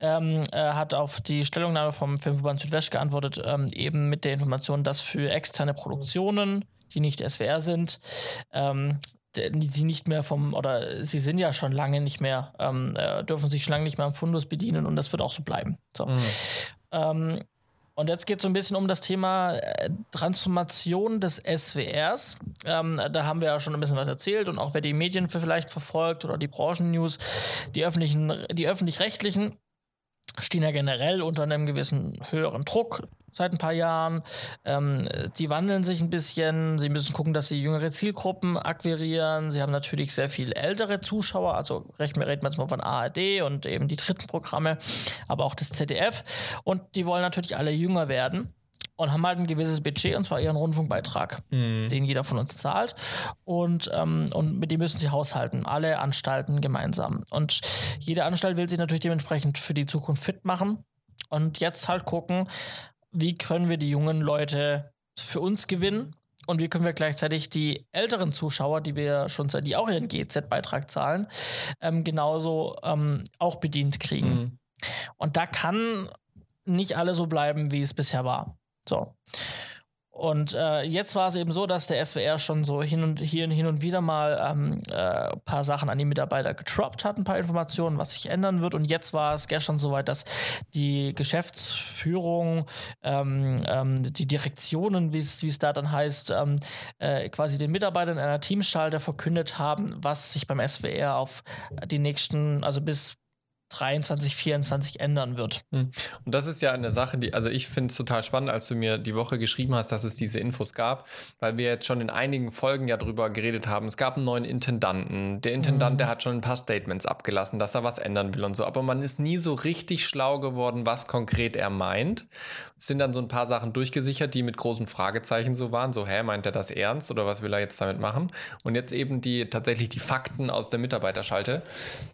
ähm, äh, hat auf die Stellungnahme vom Filmverband Südwest geantwortet, ähm, eben mit der Information, dass für externe Produktionen, die nicht SWR sind, ähm, die nicht mehr vom, oder sie sind ja schon lange nicht mehr, ähm, äh, dürfen sich schon lange nicht mehr am Fundus bedienen und das wird auch so bleiben. So. Mhm. Und jetzt geht es so ein bisschen um das Thema äh, Transformation des SWRs. Ähm, da haben wir ja schon ein bisschen was erzählt und auch wer die Medien vielleicht verfolgt oder die Branchennews, die öffentlichen, die öffentlich-rechtlichen stehen ja generell unter einem gewissen höheren Druck seit ein paar Jahren. Ähm, die wandeln sich ein bisschen. Sie müssen gucken, dass sie jüngere Zielgruppen akquirieren. Sie haben natürlich sehr viel ältere Zuschauer. Also reden wir jetzt mal von ARD und eben die dritten Programme, aber auch das ZDF. Und die wollen natürlich alle jünger werden und haben halt ein gewisses Budget und zwar ihren Rundfunkbeitrag, mhm. den jeder von uns zahlt und, ähm, und mit dem müssen sie haushalten, alle Anstalten gemeinsam und jede Anstalt will sich natürlich dementsprechend für die Zukunft fit machen und jetzt halt gucken, wie können wir die jungen Leute für uns gewinnen und wie können wir gleichzeitig die älteren Zuschauer, die wir schon seit, die auch ihren GZ-Beitrag zahlen, ähm, genauso ähm, auch bedient kriegen. Mhm. Und da kann nicht alle so bleiben, wie es bisher war. So. Und äh, jetzt war es eben so, dass der SWR schon so hin und hier hin und wieder mal ähm, äh, paar Sachen an die Mitarbeiter getroppt hat, ein paar Informationen, was sich ändern wird. Und jetzt war es gestern soweit, dass die Geschäftsführung, ähm, ähm, die Direktionen, wie es da dann heißt, ähm, äh, quasi den Mitarbeitern einer Teamschalter verkündet haben, was sich beim SWR auf die nächsten, also bis 23, 24 ändern wird. Hm. Und das ist ja eine Sache, die, also ich finde es total spannend, als du mir die Woche geschrieben hast, dass es diese Infos gab, weil wir jetzt schon in einigen Folgen ja drüber geredet haben. Es gab einen neuen Intendanten. Der Intendant, mhm. der hat schon ein paar Statements abgelassen, dass er was ändern will und so. Aber man ist nie so richtig schlau geworden, was konkret er meint. Sind dann so ein paar Sachen durchgesichert, die mit großen Fragezeichen so waren. So, hä, meint er das ernst oder was will er jetzt damit machen? Und jetzt eben die tatsächlich die Fakten aus der Mitarbeiterschalte.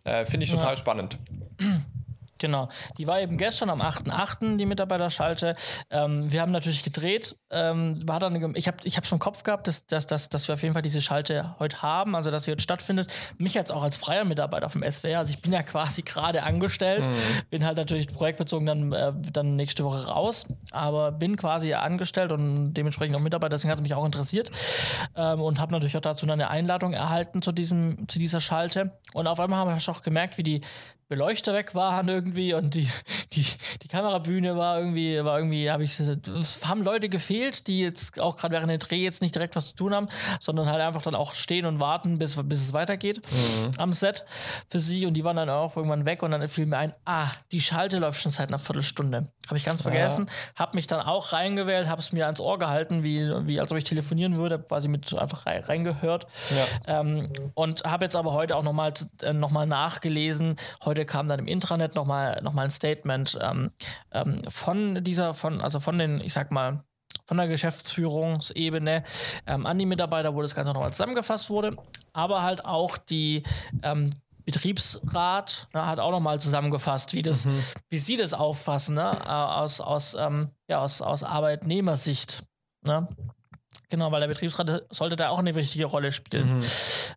Äh, finde ich total ja. spannend. Genau, die war eben gestern am 8.8. die Mitarbeiterschalte. Ähm, wir haben natürlich gedreht. Ähm, war dann, ich habe ich hab schon im Kopf gehabt, dass, dass, dass, dass wir auf jeden Fall diese Schalte heute haben, also dass sie heute stattfindet. Mich jetzt auch als freier Mitarbeiter vom SWR, also ich bin ja quasi gerade angestellt, mhm. bin halt natürlich projektbezogen dann, äh, dann nächste Woche raus, aber bin quasi angestellt und dementsprechend auch Mitarbeiter, deswegen hat es mich auch interessiert ähm, und habe natürlich auch dazu eine Einladung erhalten zu, diesem, zu dieser Schalte. Und auf einmal haben wir auch gemerkt, wie die Beleuchter weg waren irgendwie und die, die, die Kamerabühne war irgendwie, war irgendwie, habe ich, es haben Leute gefehlt, die jetzt auch gerade während der Dreh jetzt nicht direkt was zu tun haben, sondern halt einfach dann auch stehen und warten, bis, bis es weitergeht mhm. am Set für sie und die waren dann auch irgendwann weg und dann fiel mir ein, ah, die Schalte läuft schon seit einer Viertelstunde. Habe ich ganz vergessen, ja. habe mich dann auch reingewählt, habe es mir ans Ohr gehalten, wie, wie als ob ich telefonieren würde, quasi mit einfach reingehört. Ja. Ähm, und habe jetzt aber heute auch nochmal äh, noch nachgelesen. Heute kam dann im Intranet nochmal noch mal ein Statement ähm, ähm, von dieser, von, also von den, ich sag mal, von der Geschäftsführungsebene ähm, an die Mitarbeiter, wo das Ganze nochmal zusammengefasst wurde, aber halt auch die ähm, Betriebsrat ne, hat auch nochmal zusammengefasst, wie, das, mhm. wie sie das auffassen, ne, aus, aus, ähm, ja, aus, aus Arbeitnehmersicht. Ne? Genau, weil der Betriebsrat sollte da auch eine wichtige Rolle spielen mhm.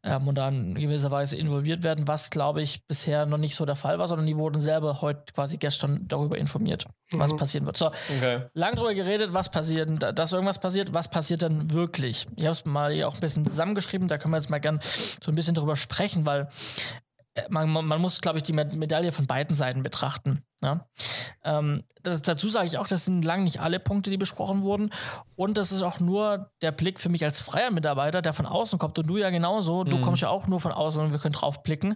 ähm, und dann in gewisser Weise involviert werden, was, glaube ich, bisher noch nicht so der Fall war, sondern die wurden selber heute quasi gestern darüber informiert, mhm. was passieren wird. So, okay. lang darüber geredet, was passiert, dass irgendwas passiert, was passiert dann wirklich? Ich habe es mal hier auch ein bisschen zusammengeschrieben, da können wir jetzt mal gern so ein bisschen drüber sprechen, weil man, man, muss, glaube ich, die Medaille von beiden Seiten betrachten. Ja? Ähm, das, dazu sage ich auch, das sind lang nicht alle Punkte, die besprochen wurden. Und das ist auch nur der Blick für mich als freier Mitarbeiter, der von außen kommt. Und du ja genauso. Du mhm. kommst ja auch nur von außen und wir können drauf blicken.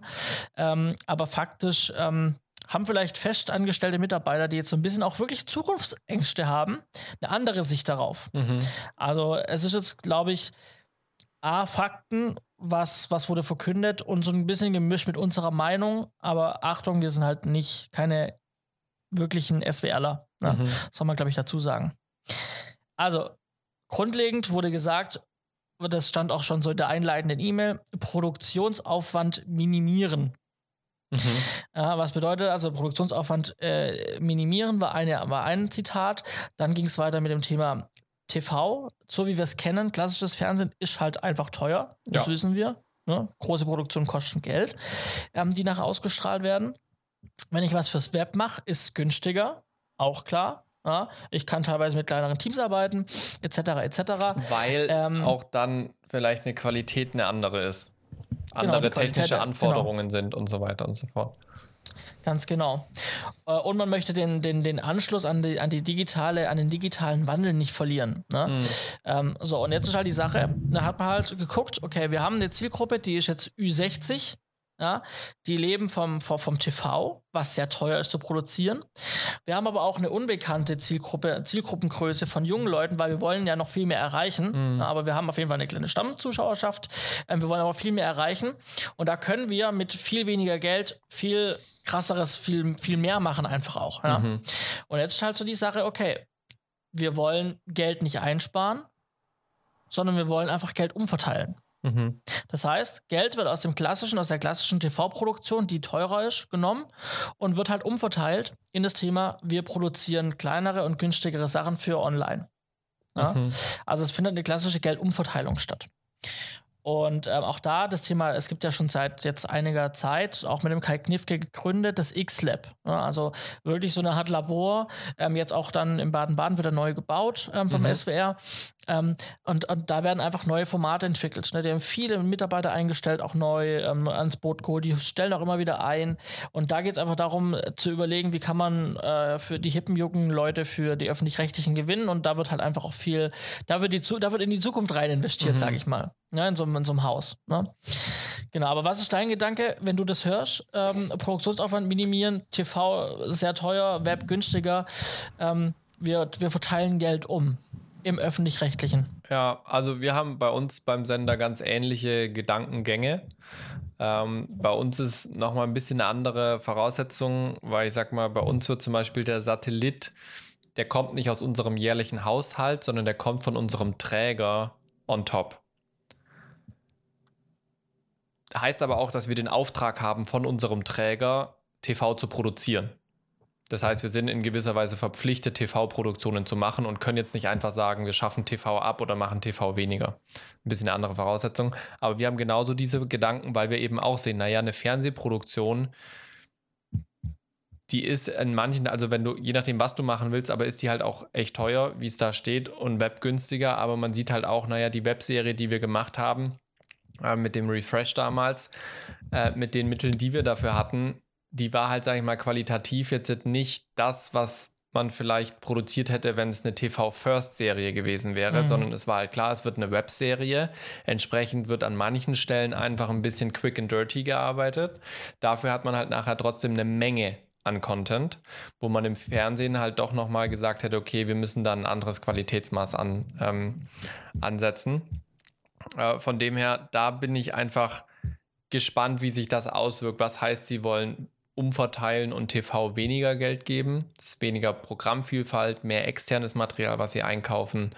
Ähm, aber faktisch ähm, haben vielleicht festangestellte Mitarbeiter, die jetzt so ein bisschen auch wirklich Zukunftsängste haben, eine andere Sicht darauf. Mhm. Also es ist jetzt, glaube ich, A, Fakten was, was wurde verkündet und so ein bisschen gemischt mit unserer Meinung. Aber Achtung, wir sind halt nicht keine wirklichen SWRler. Ne? Mhm. soll man, glaube ich, dazu sagen. Also, grundlegend wurde gesagt, das stand auch schon so in der einleitenden E-Mail, Produktionsaufwand minimieren. Mhm. Ja, was bedeutet also Produktionsaufwand äh, minimieren war, eine, war ein Zitat. Dann ging es weiter mit dem Thema TV, so wie wir es kennen, klassisches Fernsehen ist halt einfach teuer. Das ja. wissen wir. Ne? Große Produktionen kosten Geld, ähm, die nachher ausgestrahlt werden. Wenn ich was fürs Web mache, ist es günstiger, auch klar. Ja? Ich kann teilweise mit kleineren Teams arbeiten, etc. etc. Weil ähm, auch dann vielleicht eine Qualität eine andere ist. Genau, andere genau, technische Qualität, Anforderungen genau. sind und so weiter und so fort. Ganz genau. Äh, und man möchte den, den, den Anschluss an die, an die digitale, an den digitalen Wandel nicht verlieren. Ne? Mhm. Ähm, so, und jetzt ist halt die Sache, da hat man halt geguckt, okay, wir haben eine Zielgruppe, die ist jetzt Ü60, ja, die leben vom, vom, vom TV, was sehr teuer ist zu produzieren. Wir haben aber auch eine unbekannte Zielgruppe, Zielgruppengröße von jungen Leuten, weil wir wollen ja noch viel mehr erreichen. Mhm. Aber wir haben auf jeden Fall eine kleine Stammzuschauerschaft. Ähm, wir wollen aber viel mehr erreichen. Und da können wir mit viel weniger Geld viel krasseres, viel, viel mehr machen, einfach auch. Ja? Mhm. Und jetzt ist halt so die Sache, okay, wir wollen Geld nicht einsparen, sondern wir wollen einfach Geld umverteilen. Mhm. Das heißt, Geld wird aus dem klassischen, aus der klassischen TV-Produktion, die teurer ist, genommen und wird halt umverteilt in das Thema, wir produzieren kleinere und günstigere Sachen für online. Ja? Mhm. Also es findet eine klassische Geldumverteilung statt. Und ähm, auch da das Thema, es gibt ja schon seit jetzt einiger Zeit, auch mit dem Kai Knifke gegründet, das X-Lab. Ja, also wirklich so eine Art Labor, ähm, jetzt auch dann in Baden-Baden wieder neu gebaut ähm, vom mhm. SWR. Ähm, und, und, da werden einfach neue Formate entwickelt. Ne? Die haben viele Mitarbeiter eingestellt, auch neu ähm, ans Boot geholt. Die stellen auch immer wieder ein. Und da geht es einfach darum, äh, zu überlegen, wie kann man äh, für die hippen, jungen Leute für die öffentlich-rechtlichen gewinnen. Und da wird halt einfach auch viel, da wird, die, da wird in die Zukunft rein investiert, mhm. sage ich mal ne, in, so, in so einem Haus. Ne? Genau, aber was ist dein Gedanke, wenn du das hörst? Ähm, Produktionsaufwand minimieren, TV sehr teuer, Web günstiger. Ähm, wir, wir verteilen Geld um im öffentlich-rechtlichen. Ja, also wir haben bei uns beim Sender ganz ähnliche Gedankengänge. Ähm, bei uns ist nochmal ein bisschen eine andere Voraussetzung, weil ich sag mal, bei uns wird zum Beispiel der Satellit, der kommt nicht aus unserem jährlichen Haushalt, sondern der kommt von unserem Träger on top. Heißt aber auch, dass wir den Auftrag haben, von unserem Träger TV zu produzieren. Das heißt, wir sind in gewisser Weise verpflichtet, TV-Produktionen zu machen und können jetzt nicht einfach sagen, wir schaffen TV ab oder machen TV weniger. Ein bisschen eine andere Voraussetzung. Aber wir haben genauso diese Gedanken, weil wir eben auch sehen, naja, eine Fernsehproduktion, die ist in manchen, also wenn du, je nachdem, was du machen willst, aber ist die halt auch echt teuer, wie es da steht, und Web günstiger. Aber man sieht halt auch, naja, die Webserie, die wir gemacht haben, äh, mit dem Refresh damals, äh, mit den Mitteln, die wir dafür hatten, die war halt, sage ich mal, qualitativ jetzt nicht das, was man vielleicht produziert hätte, wenn es eine TV-First-Serie gewesen wäre, mhm. sondern es war halt klar, es wird eine Webserie. Entsprechend wird an manchen Stellen einfach ein bisschen quick and dirty gearbeitet. Dafür hat man halt nachher trotzdem eine Menge an Content, wo man im Fernsehen halt doch nochmal gesagt hätte, okay, wir müssen da ein anderes Qualitätsmaß an, ähm, ansetzen. Äh, von dem her, da bin ich einfach gespannt, wie sich das auswirkt. Was heißt, sie wollen umverteilen und TV weniger Geld geben. Das ist weniger Programmvielfalt, mehr externes Material, was sie einkaufen.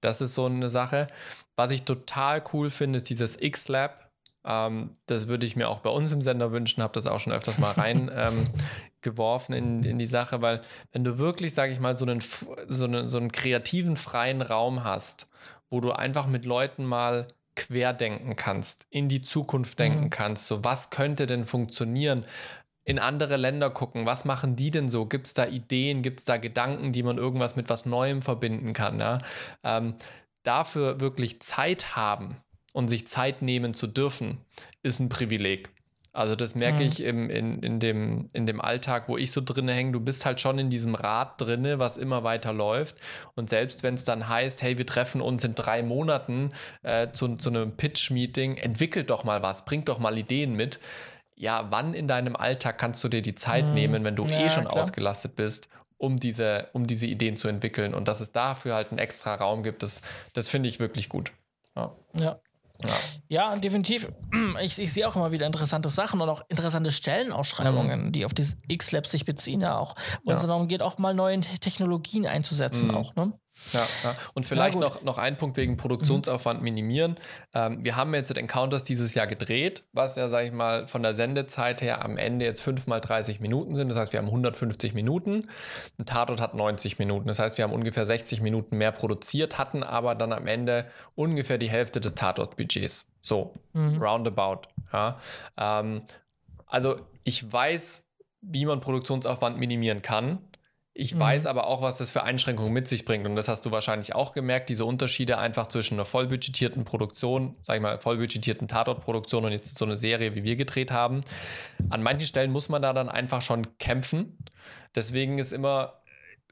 Das ist so eine Sache. Was ich total cool finde, ist dieses X-Lab. Ähm, das würde ich mir auch bei uns im Sender wünschen, habe das auch schon öfters mal rein ähm, geworfen in, in die Sache, weil wenn du wirklich, sage ich mal, so einen, so, eine, so einen kreativen, freien Raum hast, wo du einfach mit Leuten mal querdenken kannst, in die Zukunft denken mhm. kannst, so was könnte denn funktionieren, in andere Länder gucken. Was machen die denn so? Gibt es da Ideen? Gibt es da Gedanken, die man irgendwas mit was Neuem verbinden kann? Ja? Ähm, dafür wirklich Zeit haben und sich Zeit nehmen zu dürfen, ist ein Privileg. Also das merke mhm. ich im, in, in, dem, in dem Alltag, wo ich so drinne hänge. Du bist halt schon in diesem Rad drinne, was immer weiter läuft. Und selbst wenn es dann heißt, hey, wir treffen uns in drei Monaten äh, zu, zu einem Pitch-Meeting, entwickelt doch mal was, bringt doch mal Ideen mit ja, wann in deinem Alltag kannst du dir die Zeit mhm. nehmen, wenn du ja, eh schon klar. ausgelastet bist, um diese, um diese Ideen zu entwickeln und dass es dafür halt einen extra Raum gibt, das, das finde ich wirklich gut. Ja. ja. Ja. ja, definitiv. Ich, ich, sehe auch immer wieder interessante Sachen und auch interessante Stellenausschreibungen, mhm. die auf dieses X-Labs sich beziehen, ja auch. Und es darum geht, auch mal neue Technologien einzusetzen, mhm. auch. Ne? Ja, ja, und vielleicht noch, noch ein Punkt wegen Produktionsaufwand minimieren. Ähm, wir haben jetzt Encounters dieses Jahr gedreht, was ja, sage ich mal, von der Sendezeit her am Ende jetzt 5 mal 30 Minuten sind. Das heißt, wir haben 150 Minuten. Ein Tatort hat 90 Minuten. Das heißt, wir haben ungefähr 60 Minuten mehr produziert, hatten aber dann am Ende ungefähr die Hälfte des Tatortbudgets. So, mhm. roundabout. Ja. Ähm, also ich weiß, wie man Produktionsaufwand minimieren kann. Ich mhm. weiß aber auch, was das für Einschränkungen mit sich bringt. Und das hast du wahrscheinlich auch gemerkt, diese Unterschiede einfach zwischen einer vollbudgetierten Produktion, sag ich mal, vollbudgetierten Tatortproduktion und jetzt so eine Serie, wie wir gedreht haben. An manchen Stellen muss man da dann einfach schon kämpfen. Deswegen ist immer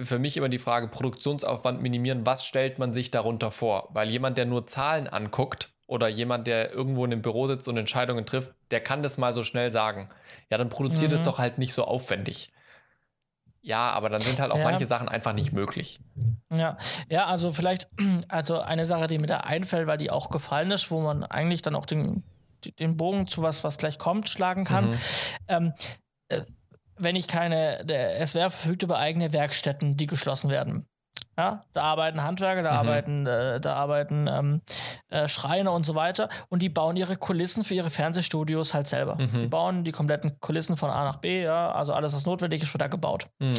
für mich immer die Frage, Produktionsaufwand minimieren, was stellt man sich darunter vor? Weil jemand, der nur Zahlen anguckt, oder jemand, der irgendwo in einem Büro sitzt und Entscheidungen trifft, der kann das mal so schnell sagen. Ja, dann produziert es mhm. doch halt nicht so aufwendig. Ja, aber dann sind halt auch ja. manche Sachen einfach nicht möglich. Ja, ja, also vielleicht, also eine Sache, die mir da einfällt, weil die auch gefallen ist, wo man eigentlich dann auch den, den Bogen zu was, was gleich kommt, schlagen kann. Mhm. Ähm, äh, wenn ich keine, der SWR verfügt über eigene Werkstätten, die geschlossen werden. Ja, da arbeiten Handwerker, da mhm. arbeiten, äh, da arbeiten ähm, äh, Schreiner und so weiter. Und die bauen ihre Kulissen für ihre Fernsehstudios halt selber. Mhm. Die bauen die kompletten Kulissen von A nach B, ja, also alles, was notwendig ist, wird da gebaut. Mhm.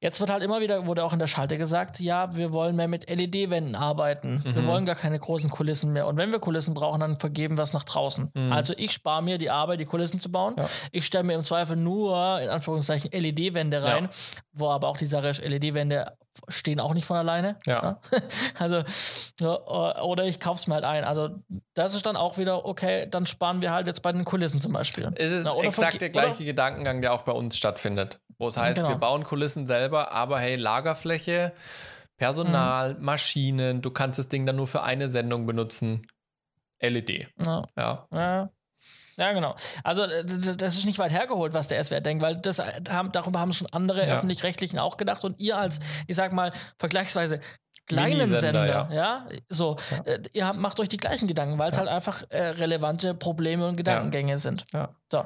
Jetzt wird halt immer wieder, wurde auch in der Schalte gesagt, ja, wir wollen mehr mit LED-Wänden arbeiten. Mhm. Wir wollen gar keine großen Kulissen mehr. Und wenn wir Kulissen brauchen, dann vergeben wir es nach draußen. Mhm. Also ich spare mir die Arbeit, die Kulissen zu bauen. Ja. Ich stelle mir im Zweifel nur, in Anführungszeichen, LED-Wände rein, ja. wo aber auch die Sache ist, LED-Wände stehen auch nicht von alleine. Ja. ja? Also, oder ich kaufe es mir halt ein. Also, das ist dann auch wieder, okay, dann sparen wir halt jetzt bei den Kulissen zum Beispiel. Es ist Na, exakt der gleiche oder? Gedankengang, der auch bei uns stattfindet. Wo es heißt, genau. wir bauen Kulissen selber, aber hey, Lagerfläche, Personal, mhm. Maschinen, du kannst das Ding dann nur für eine Sendung benutzen. LED. Ja. ja. Ja. Genau. Also das ist nicht weit hergeholt, was der SWR denkt, weil das haben, darüber haben schon andere ja. öffentlich-rechtlichen auch gedacht und ihr als, ich sag mal, vergleichsweise kleinen Sender, ja. ja. so, ja. Äh, ihr habt, macht euch die gleichen Gedanken, weil es halt einfach äh, relevante Probleme und Gedankengänge sind. So,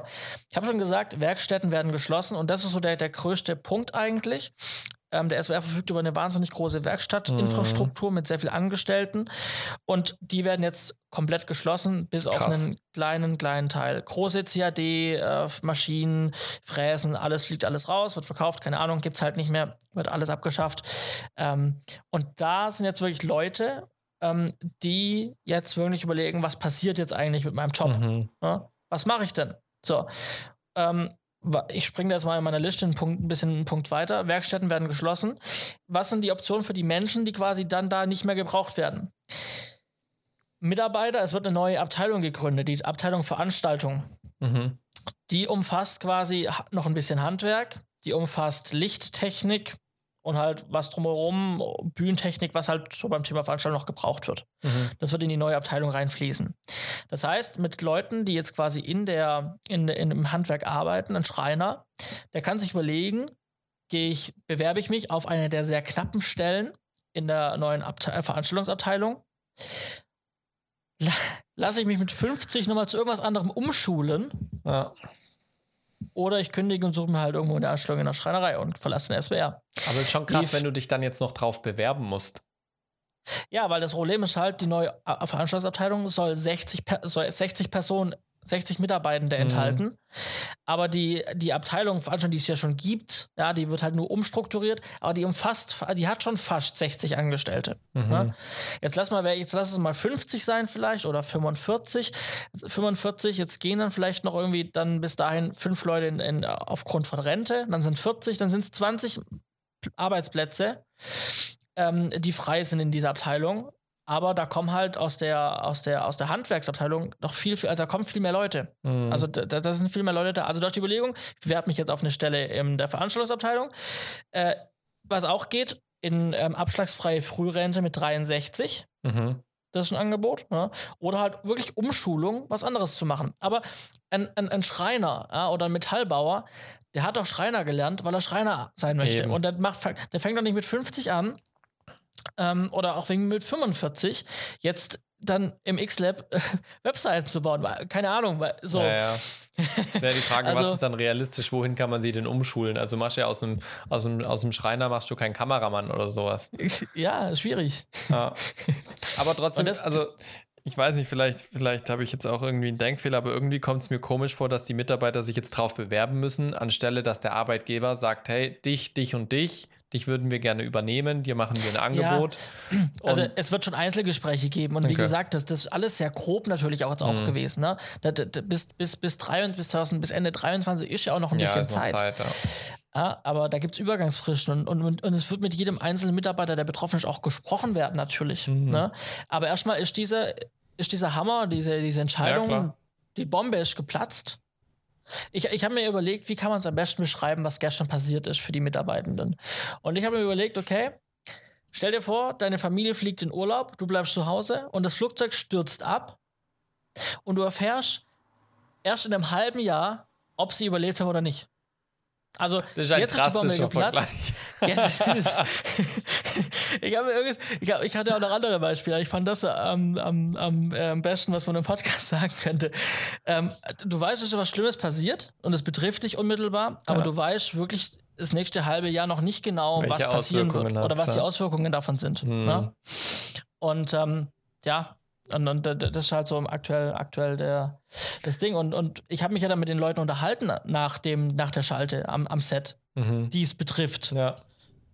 ich habe schon gesagt, Werkstätten werden geschlossen und das ist so der, der größte Punkt eigentlich. Ähm, der SWR verfügt über eine wahnsinnig große Werkstattinfrastruktur mhm. mit sehr vielen Angestellten und die werden jetzt komplett geschlossen, bis Krass. auf einen kleinen, kleinen Teil. Große CAD-Maschinen, äh, Fräsen, alles fliegt alles raus, wird verkauft, keine Ahnung, gibt es halt nicht mehr, wird alles abgeschafft. Ähm, und da sind jetzt wirklich Leute, ähm, die jetzt wirklich überlegen, was passiert jetzt eigentlich mit meinem Job? Mhm. Ja? Was mache ich denn? So. Ich springe jetzt mal in meiner Liste einen Punkt, ein bisschen einen Punkt weiter. Werkstätten werden geschlossen. Was sind die Optionen für die Menschen, die quasi dann da nicht mehr gebraucht werden? Mitarbeiter, es wird eine neue Abteilung gegründet, die Abteilung Veranstaltung. Mhm. Die umfasst quasi noch ein bisschen Handwerk, die umfasst Lichttechnik und halt was drumherum, Bühnentechnik, was halt so beim Thema Veranstaltung noch gebraucht wird. Mhm. Das wird in die neue Abteilung reinfließen. Das heißt, mit Leuten, die jetzt quasi in der, in, in im Handwerk arbeiten, ein Schreiner, der kann sich überlegen, gehe ich, bewerbe ich mich auf eine der sehr knappen Stellen in der neuen Abte äh, Veranstaltungsabteilung. Lasse ich mich mit 50 nochmal zu irgendwas anderem umschulen. Ja. Oder ich kündige und suche mir halt irgendwo eine Anstellung in der Schreinerei und verlasse den SWR. Aber es ist schon krass, die wenn du dich dann jetzt noch drauf bewerben musst. Ja, weil das Problem ist halt, die neue Veranstaltungsabteilung soll 60, soll 60 Personen 60 Mitarbeitende mhm. enthalten. Aber die, die Abteilung, die es ja schon gibt, ja, die wird halt nur umstrukturiert, aber die umfasst, die hat schon fast 60 Angestellte. Mhm. Ja. Jetzt lass mal, jetzt lass es mal 50 sein vielleicht oder 45. 45, jetzt gehen dann vielleicht noch irgendwie dann bis dahin fünf Leute in, in, aufgrund von Rente, dann sind 40, dann sind es 20 Arbeitsplätze, ähm, die frei sind in dieser Abteilung aber da kommen halt aus der, aus der, aus der Handwerksabteilung noch viel, viel, also da kommen viel mehr Leute. Mhm. Also da, da, sind viel mehr Leute da. Also durch die Überlegung, ich bewerbe mich jetzt auf eine Stelle in der Veranstaltungsabteilung. Äh, was auch geht, in ähm, abschlagsfreie Frührente mit 63. Mhm. Das ist ein Angebot. Ja. Oder halt wirklich Umschulung, was anderes zu machen. Aber ein, ein, ein Schreiner ja, oder ein Metallbauer, der hat auch Schreiner gelernt, weil er Schreiner sein möchte. Eben. Und der, macht, der fängt doch nicht mit 50 an ähm, oder auch wegen mit 45 jetzt dann im X-Lab äh, Webseiten zu bauen. Keine Ahnung, so. Ja, ja. ja die Frage, also, was ist dann realistisch? Wohin kann man sie denn umschulen? Also machst du ja aus einem, aus einem, aus einem Schreiner machst du keinen Kameramann oder sowas. Ja, schwierig. Ja. Aber trotzdem, das, also ich weiß nicht, vielleicht, vielleicht habe ich jetzt auch irgendwie einen Denkfehler, aber irgendwie kommt es mir komisch vor, dass die Mitarbeiter sich jetzt drauf bewerben müssen, anstelle dass der Arbeitgeber sagt, hey, dich, dich und dich dich würden wir gerne übernehmen, dir machen wir ein Angebot. Ja, also es wird schon Einzelgespräche geben und okay. wie gesagt, das, das ist alles sehr grob natürlich auch jetzt auch mhm. gewesen. Ne? Das, das, bis, bis, bis, 23, bis, 2000, bis Ende 23 ist ja auch noch ein ja, bisschen Zeit. Zeit ja. Ja, aber da gibt es Übergangsfristen und, und, und es wird mit jedem einzelnen Mitarbeiter, der betroffen ist, auch gesprochen werden, natürlich. Mhm. Ne? Aber erstmal ist, diese, ist dieser Hammer, diese, diese Entscheidung, die Bombe ist geplatzt. Ich, ich habe mir überlegt, wie kann man es am besten beschreiben, was gestern passiert ist für die Mitarbeitenden. Und ich habe mir überlegt, okay, stell dir vor, deine Familie fliegt in Urlaub, du bleibst zu Hause und das Flugzeug stürzt ab und du erfährst erst in einem halben Jahr, ob sie überlebt haben oder nicht. Also jetzt ist die Bombe geplatzt. Jetzt ich, habe ich, hab, ich hatte auch noch andere Beispiele. Ich fand das am, am, am, äh, am besten, was man im Podcast sagen könnte. Ähm, du weißt, dass was Schlimmes passiert und es betrifft dich unmittelbar, aber ja. du weißt wirklich das nächste halbe Jahr noch nicht genau, Welche was passieren wird oder was die Auswirkungen davon sind. Mhm. Und ähm, ja, und, und das ist halt so aktuell, aktuell der, das Ding. Und, und ich habe mich ja dann mit den Leuten unterhalten nach, dem, nach der Schalte am, am Set, mhm. die es betrifft. Ja.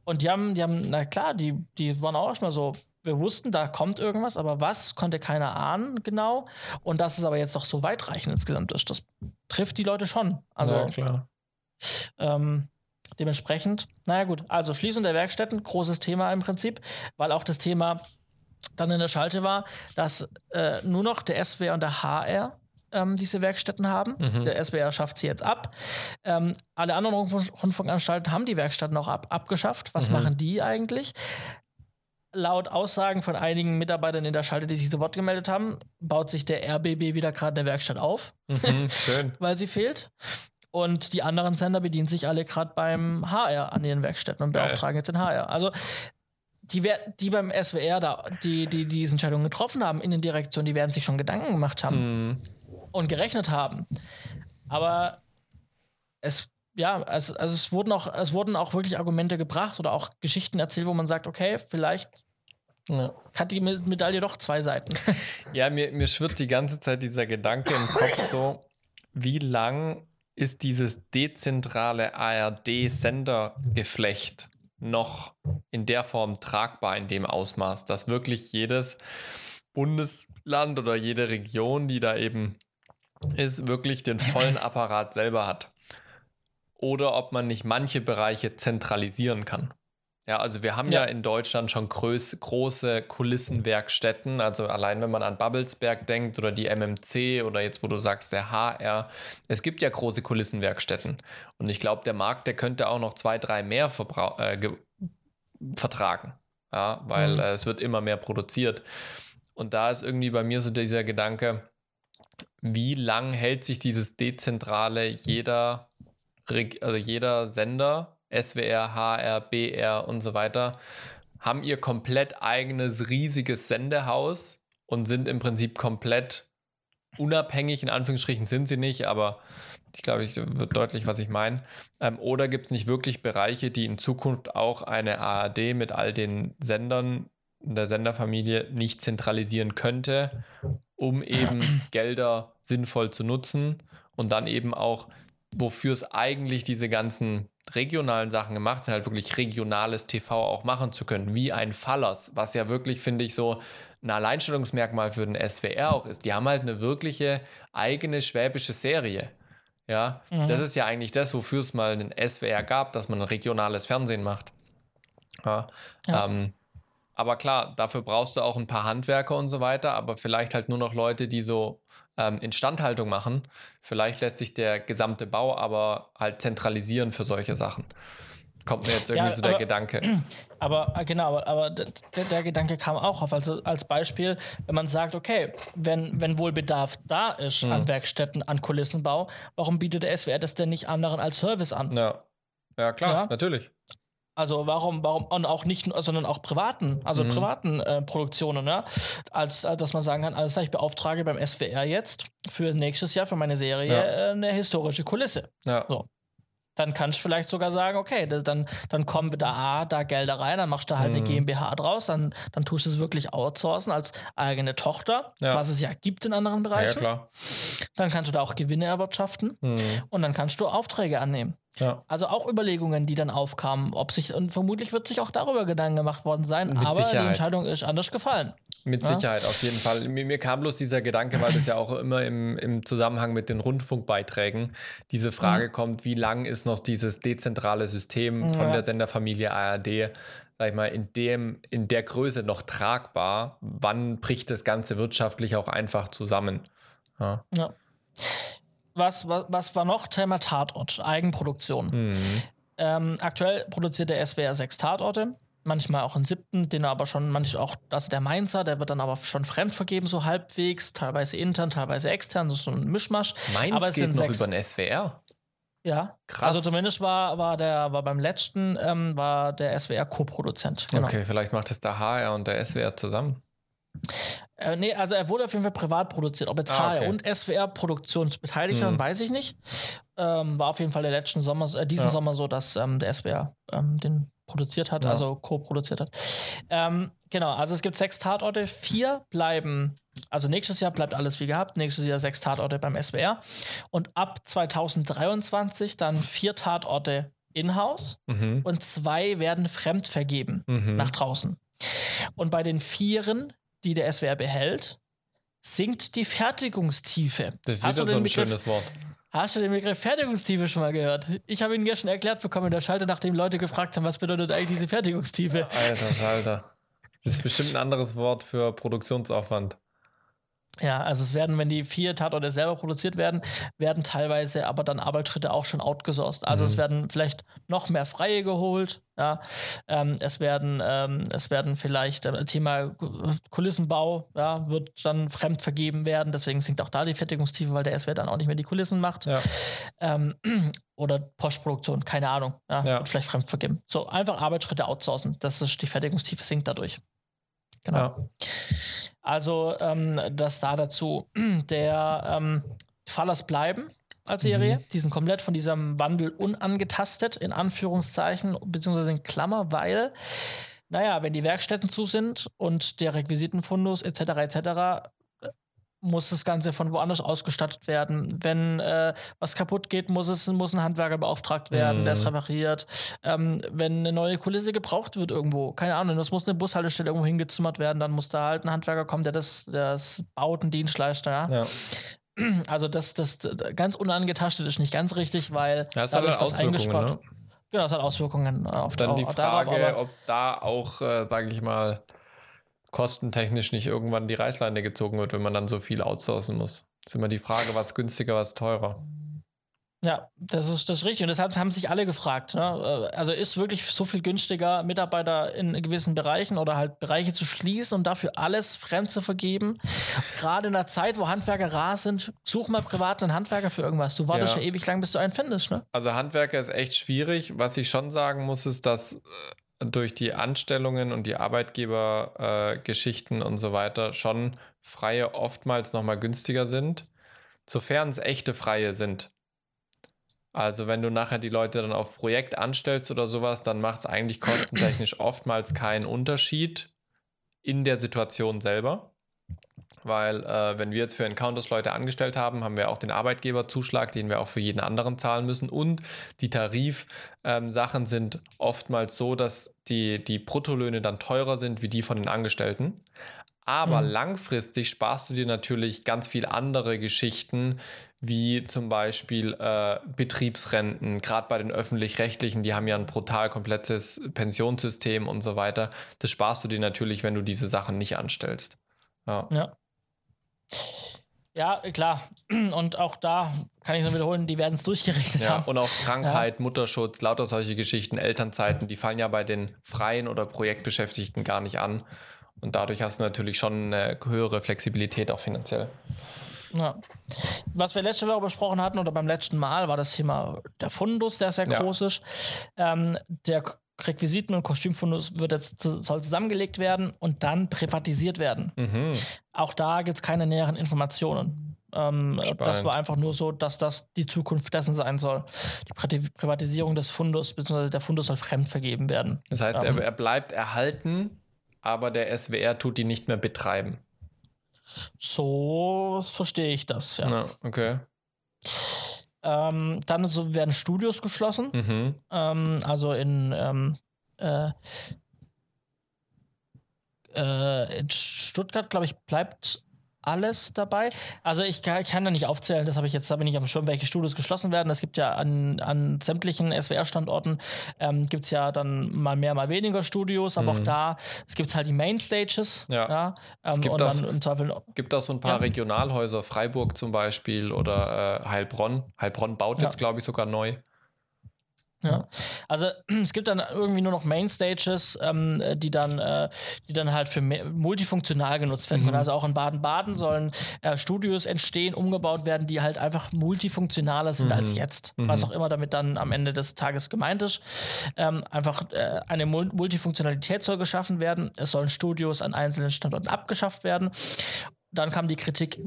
Und die haben, die haben, na klar, die, die waren auch erstmal so, wir wussten, da kommt irgendwas, aber was konnte keiner ahnen genau. Und dass es aber jetzt doch so weitreichend insgesamt ist, das trifft die Leute schon. Also, ja, klar. Ähm, dementsprechend, naja, gut, also Schließung der Werkstätten, großes Thema im Prinzip, weil auch das Thema dann in der Schalte war, dass äh, nur noch der SWR und der HR ähm, diese Werkstätten haben. Mhm. Der SWR schafft sie jetzt ab. Ähm, alle anderen Rundfunkanstalten haben die Werkstätten auch ab, abgeschafft. Was mhm. machen die eigentlich? Laut Aussagen von einigen Mitarbeitern in der Schalte, die sich zu Wort gemeldet haben, baut sich der RBB wieder gerade eine Werkstatt auf, mhm, schön. weil sie fehlt. Und die anderen Sender bedienen sich alle gerade beim HR an ihren Werkstätten und beauftragen Geil. jetzt den HR. Also die, die beim SWR da, die, die, die diese Entscheidung getroffen haben in den Direktionen, die werden sich schon Gedanken gemacht haben mm. und gerechnet haben. Aber es, ja, also, also es wurden auch, es wurden auch wirklich Argumente gebracht oder auch Geschichten erzählt, wo man sagt, okay, vielleicht ja. hat die Medaille doch zwei Seiten. Ja, mir, mir schwirrt die ganze Zeit dieser Gedanke im Kopf so, wie lang ist dieses dezentrale ARD-Sendergeflecht noch in der Form tragbar in dem Ausmaß, dass wirklich jedes Bundesland oder jede Region, die da eben ist, wirklich den vollen Apparat selber hat. Oder ob man nicht manche Bereiche zentralisieren kann. Ja, also wir haben ja, ja in Deutschland schon groß, große Kulissenwerkstätten. Also allein wenn man an Babelsberg denkt oder die MMC oder jetzt, wo du sagst, der HR. Es gibt ja große Kulissenwerkstätten. Und ich glaube, der Markt, der könnte auch noch zwei, drei mehr äh, vertragen. Ja, weil mhm. äh, es wird immer mehr produziert. Und da ist irgendwie bei mir so dieser Gedanke, wie lang hält sich dieses dezentrale jeder, also jeder Sender SWR, HR, BR und so weiter, haben ihr komplett eigenes riesiges Sendehaus und sind im Prinzip komplett unabhängig. In Anführungsstrichen sind sie nicht, aber ich glaube, ich wird deutlich, was ich meine. Ähm, oder gibt es nicht wirklich Bereiche, die in Zukunft auch eine ARD mit all den Sendern in der Senderfamilie nicht zentralisieren könnte, um eben Gelder sinnvoll zu nutzen und dann eben auch, wofür es eigentlich diese ganzen regionalen Sachen gemacht sind, halt wirklich regionales TV auch machen zu können, wie ein Fallers, was ja wirklich, finde ich, so ein Alleinstellungsmerkmal für den SWR auch ist. Die haben halt eine wirkliche eigene schwäbische Serie. Ja, mhm. das ist ja eigentlich das, wofür es mal einen SWR gab, dass man ein regionales Fernsehen macht. Ja, ja. Ähm, aber klar, dafür brauchst du auch ein paar Handwerker und so weiter, aber vielleicht halt nur noch Leute, die so ähm, Instandhaltung machen. Vielleicht lässt sich der gesamte Bau aber halt zentralisieren für solche Sachen. Kommt mir jetzt irgendwie ja, so der aber, Gedanke. Aber äh, genau, aber, aber der, der, Gedanke kam auch auf. Also als Beispiel, wenn man sagt, okay, wenn, wenn wohl Bedarf da ist hm. an Werkstätten, an Kulissenbau, warum bietet der SWR das denn nicht anderen als Service an? Ja, ja klar, ja? natürlich. Also warum, warum und auch nicht, sondern auch privaten, also mhm. privaten äh, Produktionen, ja, als äh, dass man sagen kann, alles ich beauftrage beim SWR jetzt für nächstes Jahr für meine Serie ja. äh, eine historische Kulisse. Ja. So. Dann kannst du vielleicht sogar sagen, okay, dann, dann kommen wir da A, da Gelder rein, dann machst du halt mhm. eine GmbH draus, dann, dann tust du es wirklich outsourcen als eigene Tochter, ja. was es ja gibt in anderen Bereichen. Ja, klar. Dann kannst du da auch Gewinne erwirtschaften mhm. und dann kannst du Aufträge annehmen. Ja. Also auch Überlegungen, die dann aufkamen, ob sich, und vermutlich wird sich auch darüber Gedanken gemacht worden sein, Mit aber Sicherheit. die Entscheidung ist anders gefallen. Mit ja? Sicherheit, auf jeden Fall. Mir, mir, kam bloß dieser Gedanke, weil das ja auch immer im, im Zusammenhang mit den Rundfunkbeiträgen diese Frage mhm. kommt, wie lang ist noch dieses dezentrale System von ja. der Senderfamilie ARD, sag ich mal, in, dem, in der Größe noch tragbar? Wann bricht das Ganze wirtschaftlich auch einfach zusammen? ja. ja was, was, was war noch? Thema Tatort, Eigenproduktion. Mhm. Ähm, aktuell produziert der SWR sechs Tatorte, manchmal auch einen siebten, den er aber schon, manchmal auch, also der Mainzer, der wird dann aber schon fremd vergeben, so halbwegs, teilweise intern, teilweise extern, so ein Mischmasch. Mainz aber es geht sind noch sechs. über den SWR? Ja, krass. Also zumindest war, war der war beim letzten ähm, war der SWR Co-Produzent. Genau. Okay, vielleicht macht es der HR und der SWR zusammen. Äh, nee, also er wurde auf jeden Fall privat produziert. Ob jetzt ah, okay. HR und SWR Produktionsbeteiligt waren, hm. weiß ich nicht. Ähm, war auf jeden Fall der letzten Sommer, äh, diesen ja. Sommer so, dass ähm, der SWR ähm, den produziert hat, ja. also co-produziert hat. Ähm, genau, also es gibt sechs Tatorte, vier bleiben, also nächstes Jahr bleibt alles wie gehabt, nächstes Jahr sechs Tatorte beim SWR und ab 2023 dann vier Tatorte in-house mhm. und zwei werden fremd vergeben mhm. nach draußen. Und bei den Vieren die der SWR behält, sinkt die Fertigungstiefe. Das ist Hast wieder so ein Begriff, schönes Wort. Hast du den Begriff Fertigungstiefe schon mal gehört? Ich habe ihn ja schon erklärt bekommen in der Schalte, nachdem Leute gefragt haben, was bedeutet eigentlich diese Fertigungstiefe. Alter, Schalter. Das ist bestimmt ein anderes Wort für Produktionsaufwand. Ja, also es werden, wenn die vier Tatorte selber produziert werden, werden teilweise aber dann Arbeitsschritte auch schon outgesourced. Also mhm. es werden vielleicht noch mehr Freie geholt, ja. Ähm, es werden, ähm, es werden vielleicht äh, Thema Kulissenbau, ja, wird dann fremd vergeben werden. Deswegen sinkt auch da die Fertigungstiefe, weil der SWR dann auch nicht mehr die Kulissen macht. Ja. Ähm, oder Postproduktion, keine Ahnung, ja, ja. Wird vielleicht fremd vergeben. So, einfach Arbeitsschritte outsourcen. Das ist die Fertigungstiefe sinkt dadurch. Genau. Ja. Also ähm, das da dazu. Der ähm, Fallers bleiben als Serie. Mhm. Die sind komplett von diesem Wandel unangetastet, in Anführungszeichen, beziehungsweise in Klammer, weil, naja, wenn die Werkstätten zu sind und der Requisitenfundus etc. etc muss das Ganze von woanders ausgestattet werden. Wenn äh, was kaputt geht, muss es muss ein Handwerker beauftragt werden, mhm. der es repariert. Ähm, wenn eine neue Kulisse gebraucht wird irgendwo, keine Ahnung, das muss eine Bushaltestelle irgendwo hingezimmert werden, dann muss da halt ein Handwerker kommen, der das, das baut, ein Dienstleister, ja. ja. Also das, das ganz unangetastet ist nicht ganz richtig, weil ja, dadurch was eingespart. Ne? Genau, das hat Auswirkungen auf Dann die Frage, darauf, ob da auch, äh, sage ich mal, kostentechnisch nicht irgendwann die Reißleine gezogen wird, wenn man dann so viel outsourcen muss. ist immer die Frage, was günstiger, was teurer. Ja, das ist das ist richtig. Und deshalb haben sich alle gefragt. Ne? Äh, Also ist wirklich so viel günstiger, Mitarbeiter in gewissen Bereichen oder halt Bereiche zu schließen und dafür alles fremd zu vergeben. Gerade in einer Zeit, wo Handwerker rar sind, such mal privat einen Handwerker für irgendwas. Du wartest Ja. ja, ewig lang, bis du einen findest. Ne? Also Handwerker ist echt schwierig. Was ich schon sagen muss, ist, dass äh, durch die Anstellungen und die Arbeitgebergeschichten äh, und so weiter schon Freie oftmals nochmal günstiger sind, sofern es echte Freie sind. Also wenn du nachher die Leute dann auf Projekt anstellst oder sowas, dann macht es eigentlich kostentechnisch oftmals keinen Unterschied in der Situation selber. Weil äh, wenn wir jetzt für Encounters Leute angestellt haben, haben wir auch den Arbeitgeberzuschlag, den wir auch für jeden anderen zahlen müssen. Und die Tarifsachen sind oftmals so, dass die, die Bruttolöhne dann teurer sind wie die von den Angestellten. Aber Mhm. langfristig sparst du dir natürlich ganz viel andere Geschichten, wie zum Beispiel äh, Betriebsrenten, gerade bei den öffentlich-rechtlichen, die haben ja ein brutal komplettes Pensionssystem und so weiter. Das sparst du dir natürlich, wenn du diese Sachen nicht anstellst. Ja. Ja. Ja, klar. Und auch da kann ich nur wiederholen, die werden es durchgerechnet Ja, haben. und auch Krankheit, Mutterschutz, lauter solche Geschichten, Elternzeiten, die fallen ja bei den freien oder Projektbeschäftigten gar nicht an. Und dadurch hast du natürlich schon eine höhere Flexibilität auch finanziell. Ja. Was wir letzte Woche besprochen hatten oder beim letzten Mal war das Thema der Fundus, der sehr Ja. groß ist. Ähm, der Requisiten- und Kostümfundus wird jetzt, soll zusammengelegt werden und dann privatisiert werden. Mhm. Auch da gibt es keine näheren Informationen. Ähm, das war einfach nur so, dass das die Zukunft dessen sein soll. Die Pri- Privatisierung des Fundus, beziehungsweise der Fundus soll fremd vergeben werden. Das heißt, Ähm. er, er bleibt erhalten, aber der SWR tut ihn nicht mehr betreiben. So verstehe ich das, ja. Ja, okay. Ähm, dann so werden Studios geschlossen. Mhm. Ähm, also in, ähm, äh, äh, in Stuttgart, glaube ich, bleibt alles dabei. Also ich kann, ich kann da nicht aufzählen, das habe ich jetzt, da bin ich auf dem Schirm, welche Studios geschlossen werden. Es gibt ja an, an sämtlichen SWR-Standorten ähm, gibt es ja dann mal mehr, mal weniger Studios, aber Mhm. auch da, es gibt halt die Mainstages. Ja. ähm, gibt und das- dann im Zweifel Gibt auch so ein paar Ja. Regionalhäuser, Freiburg zum Beispiel oder äh, Heilbronn. Heilbronn baut Ja. jetzt, glaube ich, sogar neu. Ja. Also es gibt dann irgendwie nur noch Mainstages, ähm, die dann, äh, die dann halt für multifunktional genutzt werden können. Mhm. Also auch in Baden-Baden sollen äh, Studios entstehen, umgebaut werden, die halt einfach multifunktionaler sind als Mhm. jetzt. Mhm. Was auch immer damit dann am Ende des Tages gemeint ist. Ähm, einfach äh, eine Mul Multifunktionalität soll geschaffen werden. Es sollen Studios an einzelnen Standorten abgeschafft werden. Dann kam die Kritik,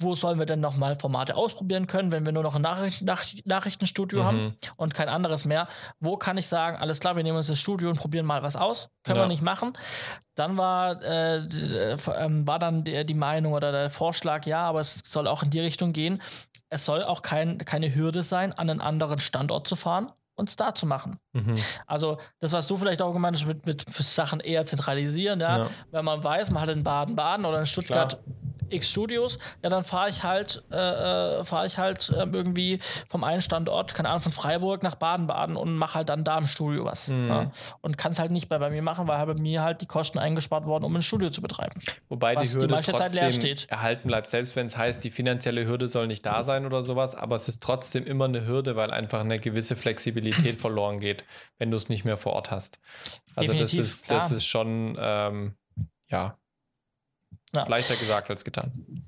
wo sollen wir denn nochmal Formate ausprobieren können, wenn wir nur noch ein Nachricht Nach Nachrichtenstudio haben? Mhm. und kein anderes mehr. Wo kann ich sagen, alles klar, wir nehmen uns das Studio und probieren mal was aus? Können Ja. wir nicht machen. Dann war, äh, äh, ähm, war dann die, die Meinung oder der Vorschlag, ja, aber es soll auch in die Richtung gehen. Es soll auch kein, keine Hürde sein, an einen anderen Standort zu fahren und es da zu machen. Mhm. Also das, was du vielleicht auch gemeint hast, mit, mit Sachen eher zentralisieren, ja? Ja. wenn man weiß, man hat in Baden-Baden oder in Stuttgart X Studios, ja, dann fahre ich halt, äh, äh, fahre ich halt ähm, irgendwie vom einen Standort, keine Ahnung, von Freiburg nach Baden-Baden und mache halt dann da im Studio was. Mhm. Ja? Und kann es halt nicht bei, bei mir machen, weil halt bei mir halt die Kosten eingespart worden, um ein Studio zu betreiben. Wobei die die Hürde meiste Zeit leer steht. erhalten bleibt, selbst wenn es heißt, die finanzielle Hürde soll nicht da sein oder sowas, aber es ist trotzdem immer eine Hürde, weil einfach eine gewisse Flexibilität verloren geht, wenn du es nicht mehr vor Ort hast. Also das Definitiv, ist, das klar. ist schon, ähm, ja, Ja. leichter gesagt als getan.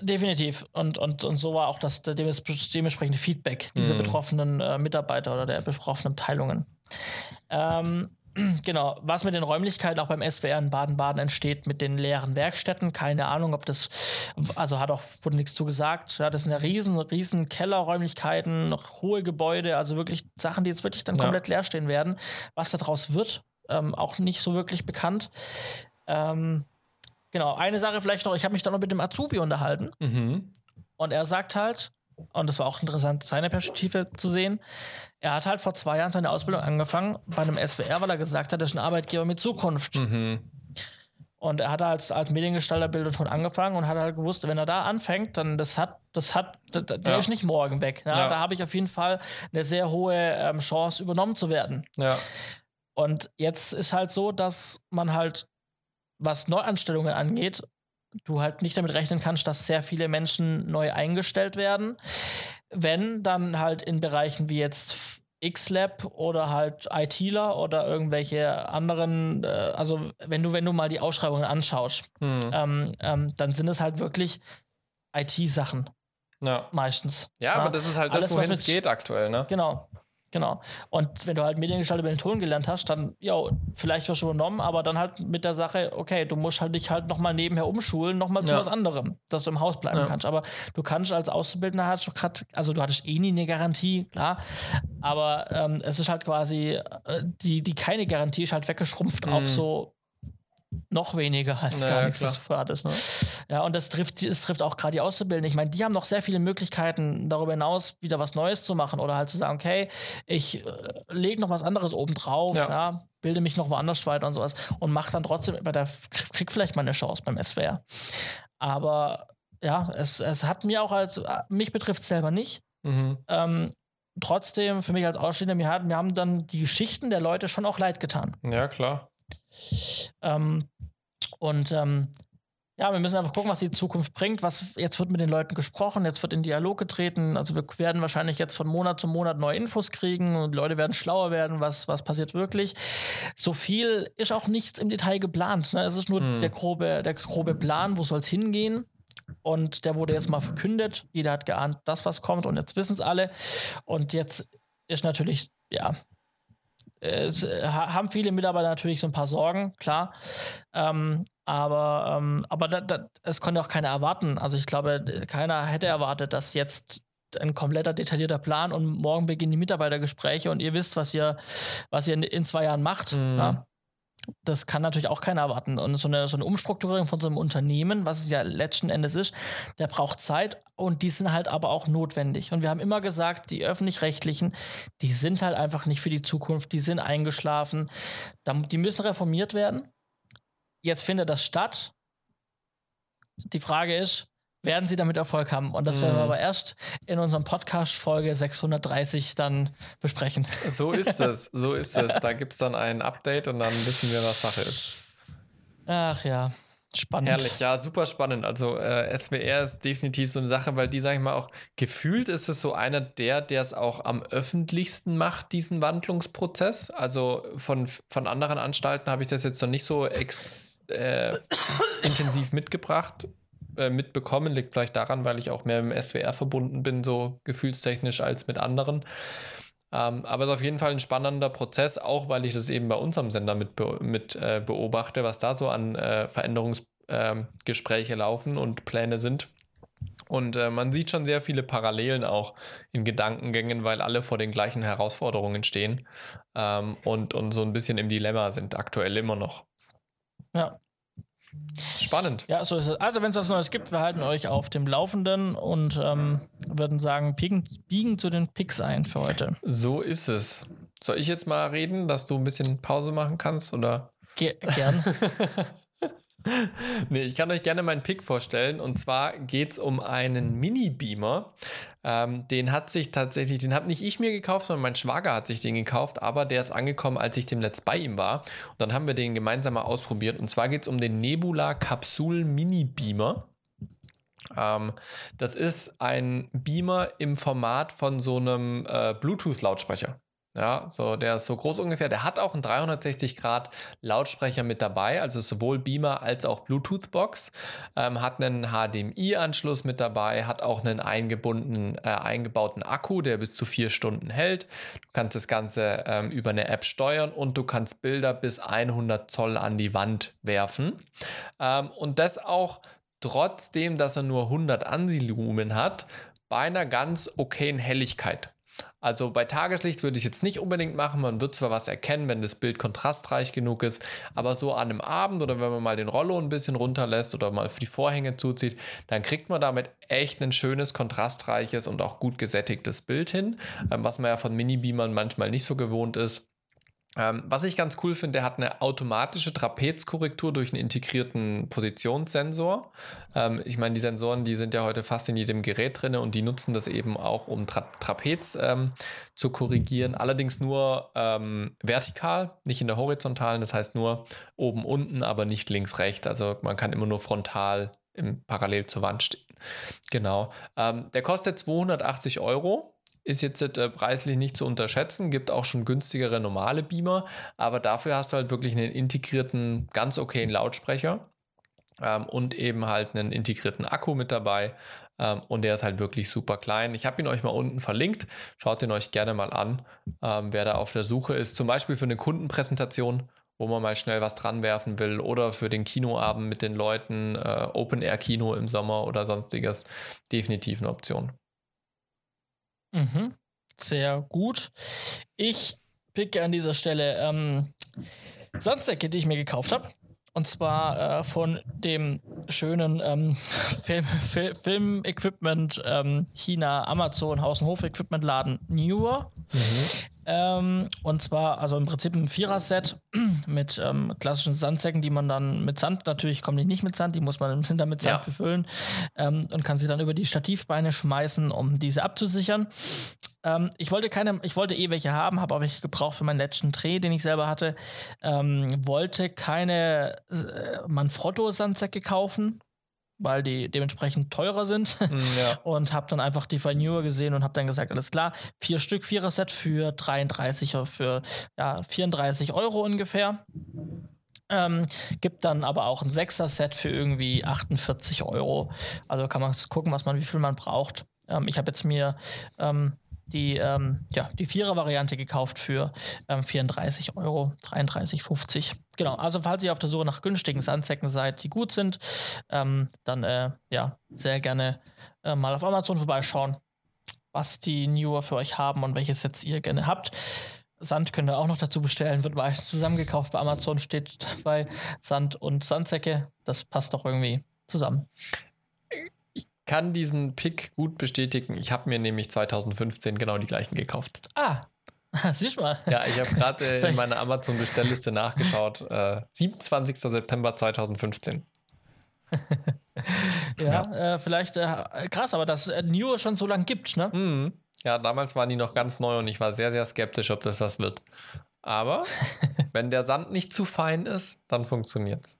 Definitiv. Und, und, und so war auch das dementsprechende Feedback dieser Mhm. betroffenen äh, Mitarbeiter oder der betroffenen Abteilungen. Ähm, genau, was mit den Räumlichkeiten auch beim SWR in Baden-Baden entsteht, mit den leeren Werkstätten, keine Ahnung, ob das, also hat auch, wurde nichts zu gesagt. Ja, das sind ja riesen, riesen Kellerräumlichkeiten, noch hohe Gebäude, also wirklich Sachen, die jetzt wirklich dann Ja. komplett leer stehen werden. Was daraus wird, ähm, auch nicht so wirklich bekannt. Ähm, genau, eine Sache vielleicht noch, ich habe mich da noch mit dem Azubi unterhalten. Mhm. Und er sagt halt, und das war auch interessant, seine Perspektive zu sehen, er hat halt vor zwei Jahren seine Ausbildung angefangen bei einem SWR, weil er gesagt hat, das ist ein Arbeitgeber mit Zukunft. Mhm. Und er hat als, als Mediengestalterbilder schon angefangen und hat halt gewusst, wenn er da anfängt, dann das hat, das hat, der ja. ist nicht morgen weg. Ja? Ja. Da habe ich auf jeden Fall eine sehr hohe ähm, Chance, übernommen zu werden. Ja. Und jetzt ist halt so, dass man halt, was Neuanstellungen angeht, du halt nicht damit rechnen kannst, dass sehr viele Menschen neu eingestellt werden. Wenn, dann halt in Bereichen wie jetzt X-Lab oder halt ITler oder irgendwelche anderen, äh, also wenn du, wenn du mal die Ausschreibungen anschaust, hm. ähm, ähm, dann sind es halt wirklich IT-Sachen. Ja. Meistens. Ja, ja, aber das ist halt Alles, das, wohin es geht aktuell, ne? Genau. Genau. Und wenn du halt Mediengestalter über den Ton gelernt hast, dann, ja, vielleicht wirst du übernommen, aber dann halt mit der Sache, okay, du musst halt dich halt nochmal nebenher umschulen, nochmal zu ja. was anderem, dass du im Haus bleiben ja. kannst. Aber du kannst als Auszubildender hast du gerade, also du hattest eh nie eine Garantie, klar, aber ähm, es ist halt quasi, äh, die, die keine Garantie ist halt weggeschrumpft mhm. auf so noch weniger als naja, gar nichts, klar. vorhattest. Ne? Ja, und das trifft, das trifft auch gerade die Auszubildenden. Ich meine, die haben noch sehr viele Möglichkeiten, darüber hinaus wieder was Neues zu machen oder halt zu sagen, okay, ich äh, lege noch was anderes oben drauf, ja. ja. bilde mich noch woanders weiter und sowas und mache dann trotzdem, bei der krieg vielleicht mal eine Chance beim SWR. Aber ja, es, es hat mir auch als, äh, mich betrifft es selber nicht. Mhm. Ähm, trotzdem, für mich als Ausstehender, mir, hat, mir haben dann die Geschichten der Leute schon auch leid getan. Ja, klar. Ähm, und ähm, ja, wir müssen einfach gucken, was die Zukunft bringt. Was jetzt wird mit den Leuten gesprochen, jetzt wird in Dialog getreten. Also wir werden wahrscheinlich jetzt von Monat zu Monat neue Infos kriegen und Leute werden schlauer werden, was, was passiert wirklich. So viel ist auch nichts im Detail geplant. Ne? Es ist nur hm. der, grobe, der grobe Plan, wo soll es hingehen. Und der wurde jetzt mal verkündet. Jeder hat geahnt, dass was kommt und jetzt wissen es alle. Und jetzt ist natürlich, ja, es äh, haben viele Mitarbeiter natürlich so ein paar Sorgen, klar. Ähm, aber ähm, aber da, da, es konnte auch keiner erwarten. Also ich glaube, keiner hätte erwartet, dass jetzt ein kompletter detaillierter Plan und morgen beginnen die Mitarbeitergespräche und ihr wisst, was ihr, was ihr in zwei Jahren macht. Mhm. Ja? Das kann natürlich auch keiner erwarten. Und so eine, so eine Umstrukturierung von so einem Unternehmen, was es ja letzten Endes ist, der braucht Zeit und die sind halt aber auch notwendig. Und wir haben immer gesagt, die öffentlich-rechtlichen, die sind halt einfach nicht für die Zukunft, die sind eingeschlafen, die müssen reformiert werden. Jetzt findet das statt. Die Frage ist, werden sie damit Erfolg haben. Und das werden wir mhm. aber erst in unserem Podcast Folge 630 dann besprechen. So ist es, so ist es. Da gibt es dann ein Update und dann wissen wir, was Sache ist. Ach ja. Spannend. Herrlich, ja, super spannend. Also äh, SWR ist definitiv so eine Sache, weil die, sage ich mal, auch gefühlt ist es so einer der, der es auch am öffentlichsten macht, diesen Wandlungsprozess. Also von, von anderen Anstalten habe ich das jetzt noch nicht so ex, äh, intensiv mitgebracht äh, mitbekommen. Liegt vielleicht daran, weil ich auch mehr im SWR verbunden bin, so gefühlstechnisch als mit anderen. Ähm, aber es ist auf jeden Fall ein spannender Prozess, auch weil ich das eben bei unserem Sender mit, mit äh, beobachte, was da so an äh, Veränderungsgespräche ähm, laufen und Pläne sind. Und äh, man sieht schon sehr viele Parallelen auch in Gedankengängen, weil alle vor den gleichen Herausforderungen stehen ähm, und, und so ein bisschen im Dilemma sind, aktuell immer noch. Ja, Spannend. Ja, so ist es. Also, wenn es was Neues gibt, wir halten euch auf dem Laufenden und ähm, würden sagen, biegen, biegen zu den Picks ein für heute. So ist es. Soll ich jetzt mal reden, dass du ein bisschen Pause machen kannst? Oder? Ge gern. nee, ich kann euch gerne meinen Pick vorstellen. Und zwar geht es um einen Mini-Beamer. Ähm, den hat sich tatsächlich, den habe nicht ich mir gekauft, sondern mein Schwager hat sich den gekauft, aber der ist angekommen, als ich dem Letzt bei ihm war. Und dann haben wir den gemeinsam mal ausprobiert. Und zwar geht es um den Nebula Capsule Mini Beamer. Ähm, das ist ein Beamer im Format von so einem äh, Bluetooth-Lautsprecher. Ja, so der ist so groß ungefähr. Der hat auch einen 360 Grad Lautsprecher mit dabei, also sowohl Beamer als auch Bluetooth-Box. Ähm, hat einen HDMI-Anschluss mit dabei, hat auch einen eingebundenen, äh, eingebauten Akku, der bis zu vier Stunden hält. Du kannst das Ganze ähm, über eine App steuern und du kannst Bilder bis 100 Zoll an die Wand werfen. Ähm, und das auch trotzdem, dass er nur 100 Ansilumen hat, bei einer ganz okayen Helligkeit. Also bei Tageslicht würde ich jetzt nicht unbedingt machen. Man wird zwar was erkennen, wenn das Bild kontrastreich genug ist, aber so an einem Abend oder wenn man mal den Rollo ein bisschen runterlässt oder mal die Vorhänge zuzieht, dann kriegt man damit echt ein schönes, kontrastreiches und auch gut gesättigtes Bild hin, ähm, was man ja von Mini-Beamern manchmal nicht so gewohnt ist. Ähm, was ich ganz cool finde, der hat eine automatische Trapezkorrektur durch einen integrierten Positionssensor. Ähm, ich meine, die Sensoren, die sind ja heute fast in jedem Gerät drin und die nutzen das eben auch, um Tra Trapez ähm, zu korrigieren. Allerdings nur ähm, vertikal, nicht in der horizontalen, das heißt nur oben, unten, aber nicht links, rechts. Also man kann immer nur frontal im, parallel zur Wand stehen. Genau. Ähm, der kostet 280 Euro ist jetzt äh, preislich nicht zu unterschätzen, gibt auch schon günstigere normale Beamer, aber dafür hast du halt wirklich einen integrierten, ganz okayen Lautsprecher ähm, und eben halt einen integrierten Akku mit dabei. Ähm, und der ist halt wirklich super klein. Ich habe ihn euch mal unten verlinkt. Schaut ihn euch gerne mal an, ähm, wer da auf der Suche ist. Zum Beispiel für eine Kundenpräsentation, wo man mal schnell was dran werfen will oder für den Kinoabend mit den Leuten, äh, Open-Air-Kino im Sommer oder sonstiges. Definitiv eine Option. Mhm. Sehr gut. Ich picke an dieser Stelle ähm, Sandsäcke, die ich mir gekauft habe. Und zwar äh, von dem schönen ähm, Film, Fil Film-Equipment ähm, China Amazon Haus- und Hof-Equipment-Laden Newer. Mhm. Ähm, und zwar, also im Prinzip ein Vierer-Set mit ähm, klassischen Sandsäcken, die man dann mit Sand, natürlich kommen die nicht mit Sand, die muss man dann mit Sand ja. befüllen ähm, und kann sie dann über die Stativbeine schmeißen, um diese abzusichern. Ähm, ich wollte keine, ich wollte eh welche haben, habe aber welche gebraucht für meinen letzten Dreh, den ich selber hatte. Ähm, wollte keine äh, Manfrotto-Sandsäcke kaufen, weil die dementsprechend teurer sind. Mm, ja. Und habe dann einfach die Newer gesehen und habe dann gesagt, alles klar, vier Stück, vierer Set für 33, für ja, 34 Euro ungefähr. Ähm, gibt dann aber auch ein Sechser-Set für irgendwie 48 Euro. Also kann man gucken, was man, wie viel man braucht. Ähm, ich habe jetzt mir ähm, die, ähm, ja, die Vierer-Variante gekauft für ähm, 34 Euro, 33,50. Genau, also falls ihr auf der Suche nach günstigen Sandsäcken seid, die gut sind, ähm, dann äh, ja, sehr gerne äh, mal auf Amazon vorbeischauen, was die Newer für euch haben und welches Sets ihr gerne habt. Sand könnt ihr auch noch dazu bestellen, wird meistens zusammengekauft. Bei Amazon steht bei Sand und Sandsäcke. Das passt doch irgendwie zusammen kann diesen Pick gut bestätigen. Ich habe mir nämlich 2015 genau die gleichen gekauft. Ah, Siehst du mal. Ja, ich habe gerade äh, in meiner Amazon-Bestellliste nachgeschaut. Äh, 27. September 2015. ja, ja. Äh, vielleicht äh, krass, aber dass äh, New schon so lange gibt, ne? Mhm. Ja, damals waren die noch ganz neu und ich war sehr, sehr skeptisch, ob das was wird. Aber wenn der Sand nicht zu fein ist, dann funktioniert's.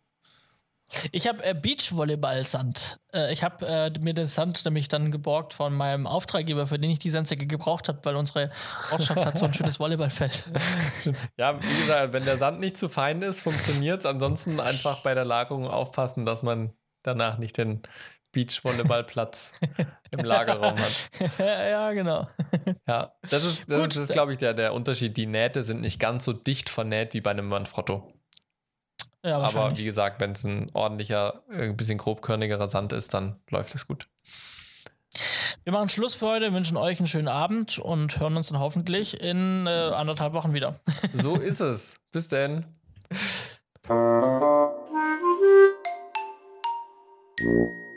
Ich habe äh, Beachvolleyball-Sand. Äh, ich habe äh, mir den Sand nämlich dann geborgt von meinem Auftraggeber, für den ich die Sandsäcke gebraucht habe, weil unsere Ortschaft hat so ein schönes Volleyballfeld. Ja, wie gesagt, wenn der Sand nicht zu fein ist, funktioniert es. Ansonsten einfach bei der Lagerung aufpassen, dass man danach nicht den Beachvolleyballplatz im Lagerraum hat. ja, genau. Ja, das ist, das ist, ist glaube ich, der, der Unterschied. Die Nähte sind nicht ganz so dicht vernäht wie bei einem Manfrotto. Ja, Aber wie gesagt, wenn es ein ordentlicher, ein bisschen grobkörnigerer Sand ist, dann läuft es gut. Wir machen Schluss für heute, wünschen euch einen schönen Abend und hören uns dann hoffentlich in äh, anderthalb Wochen wieder. So ist es. Bis denn.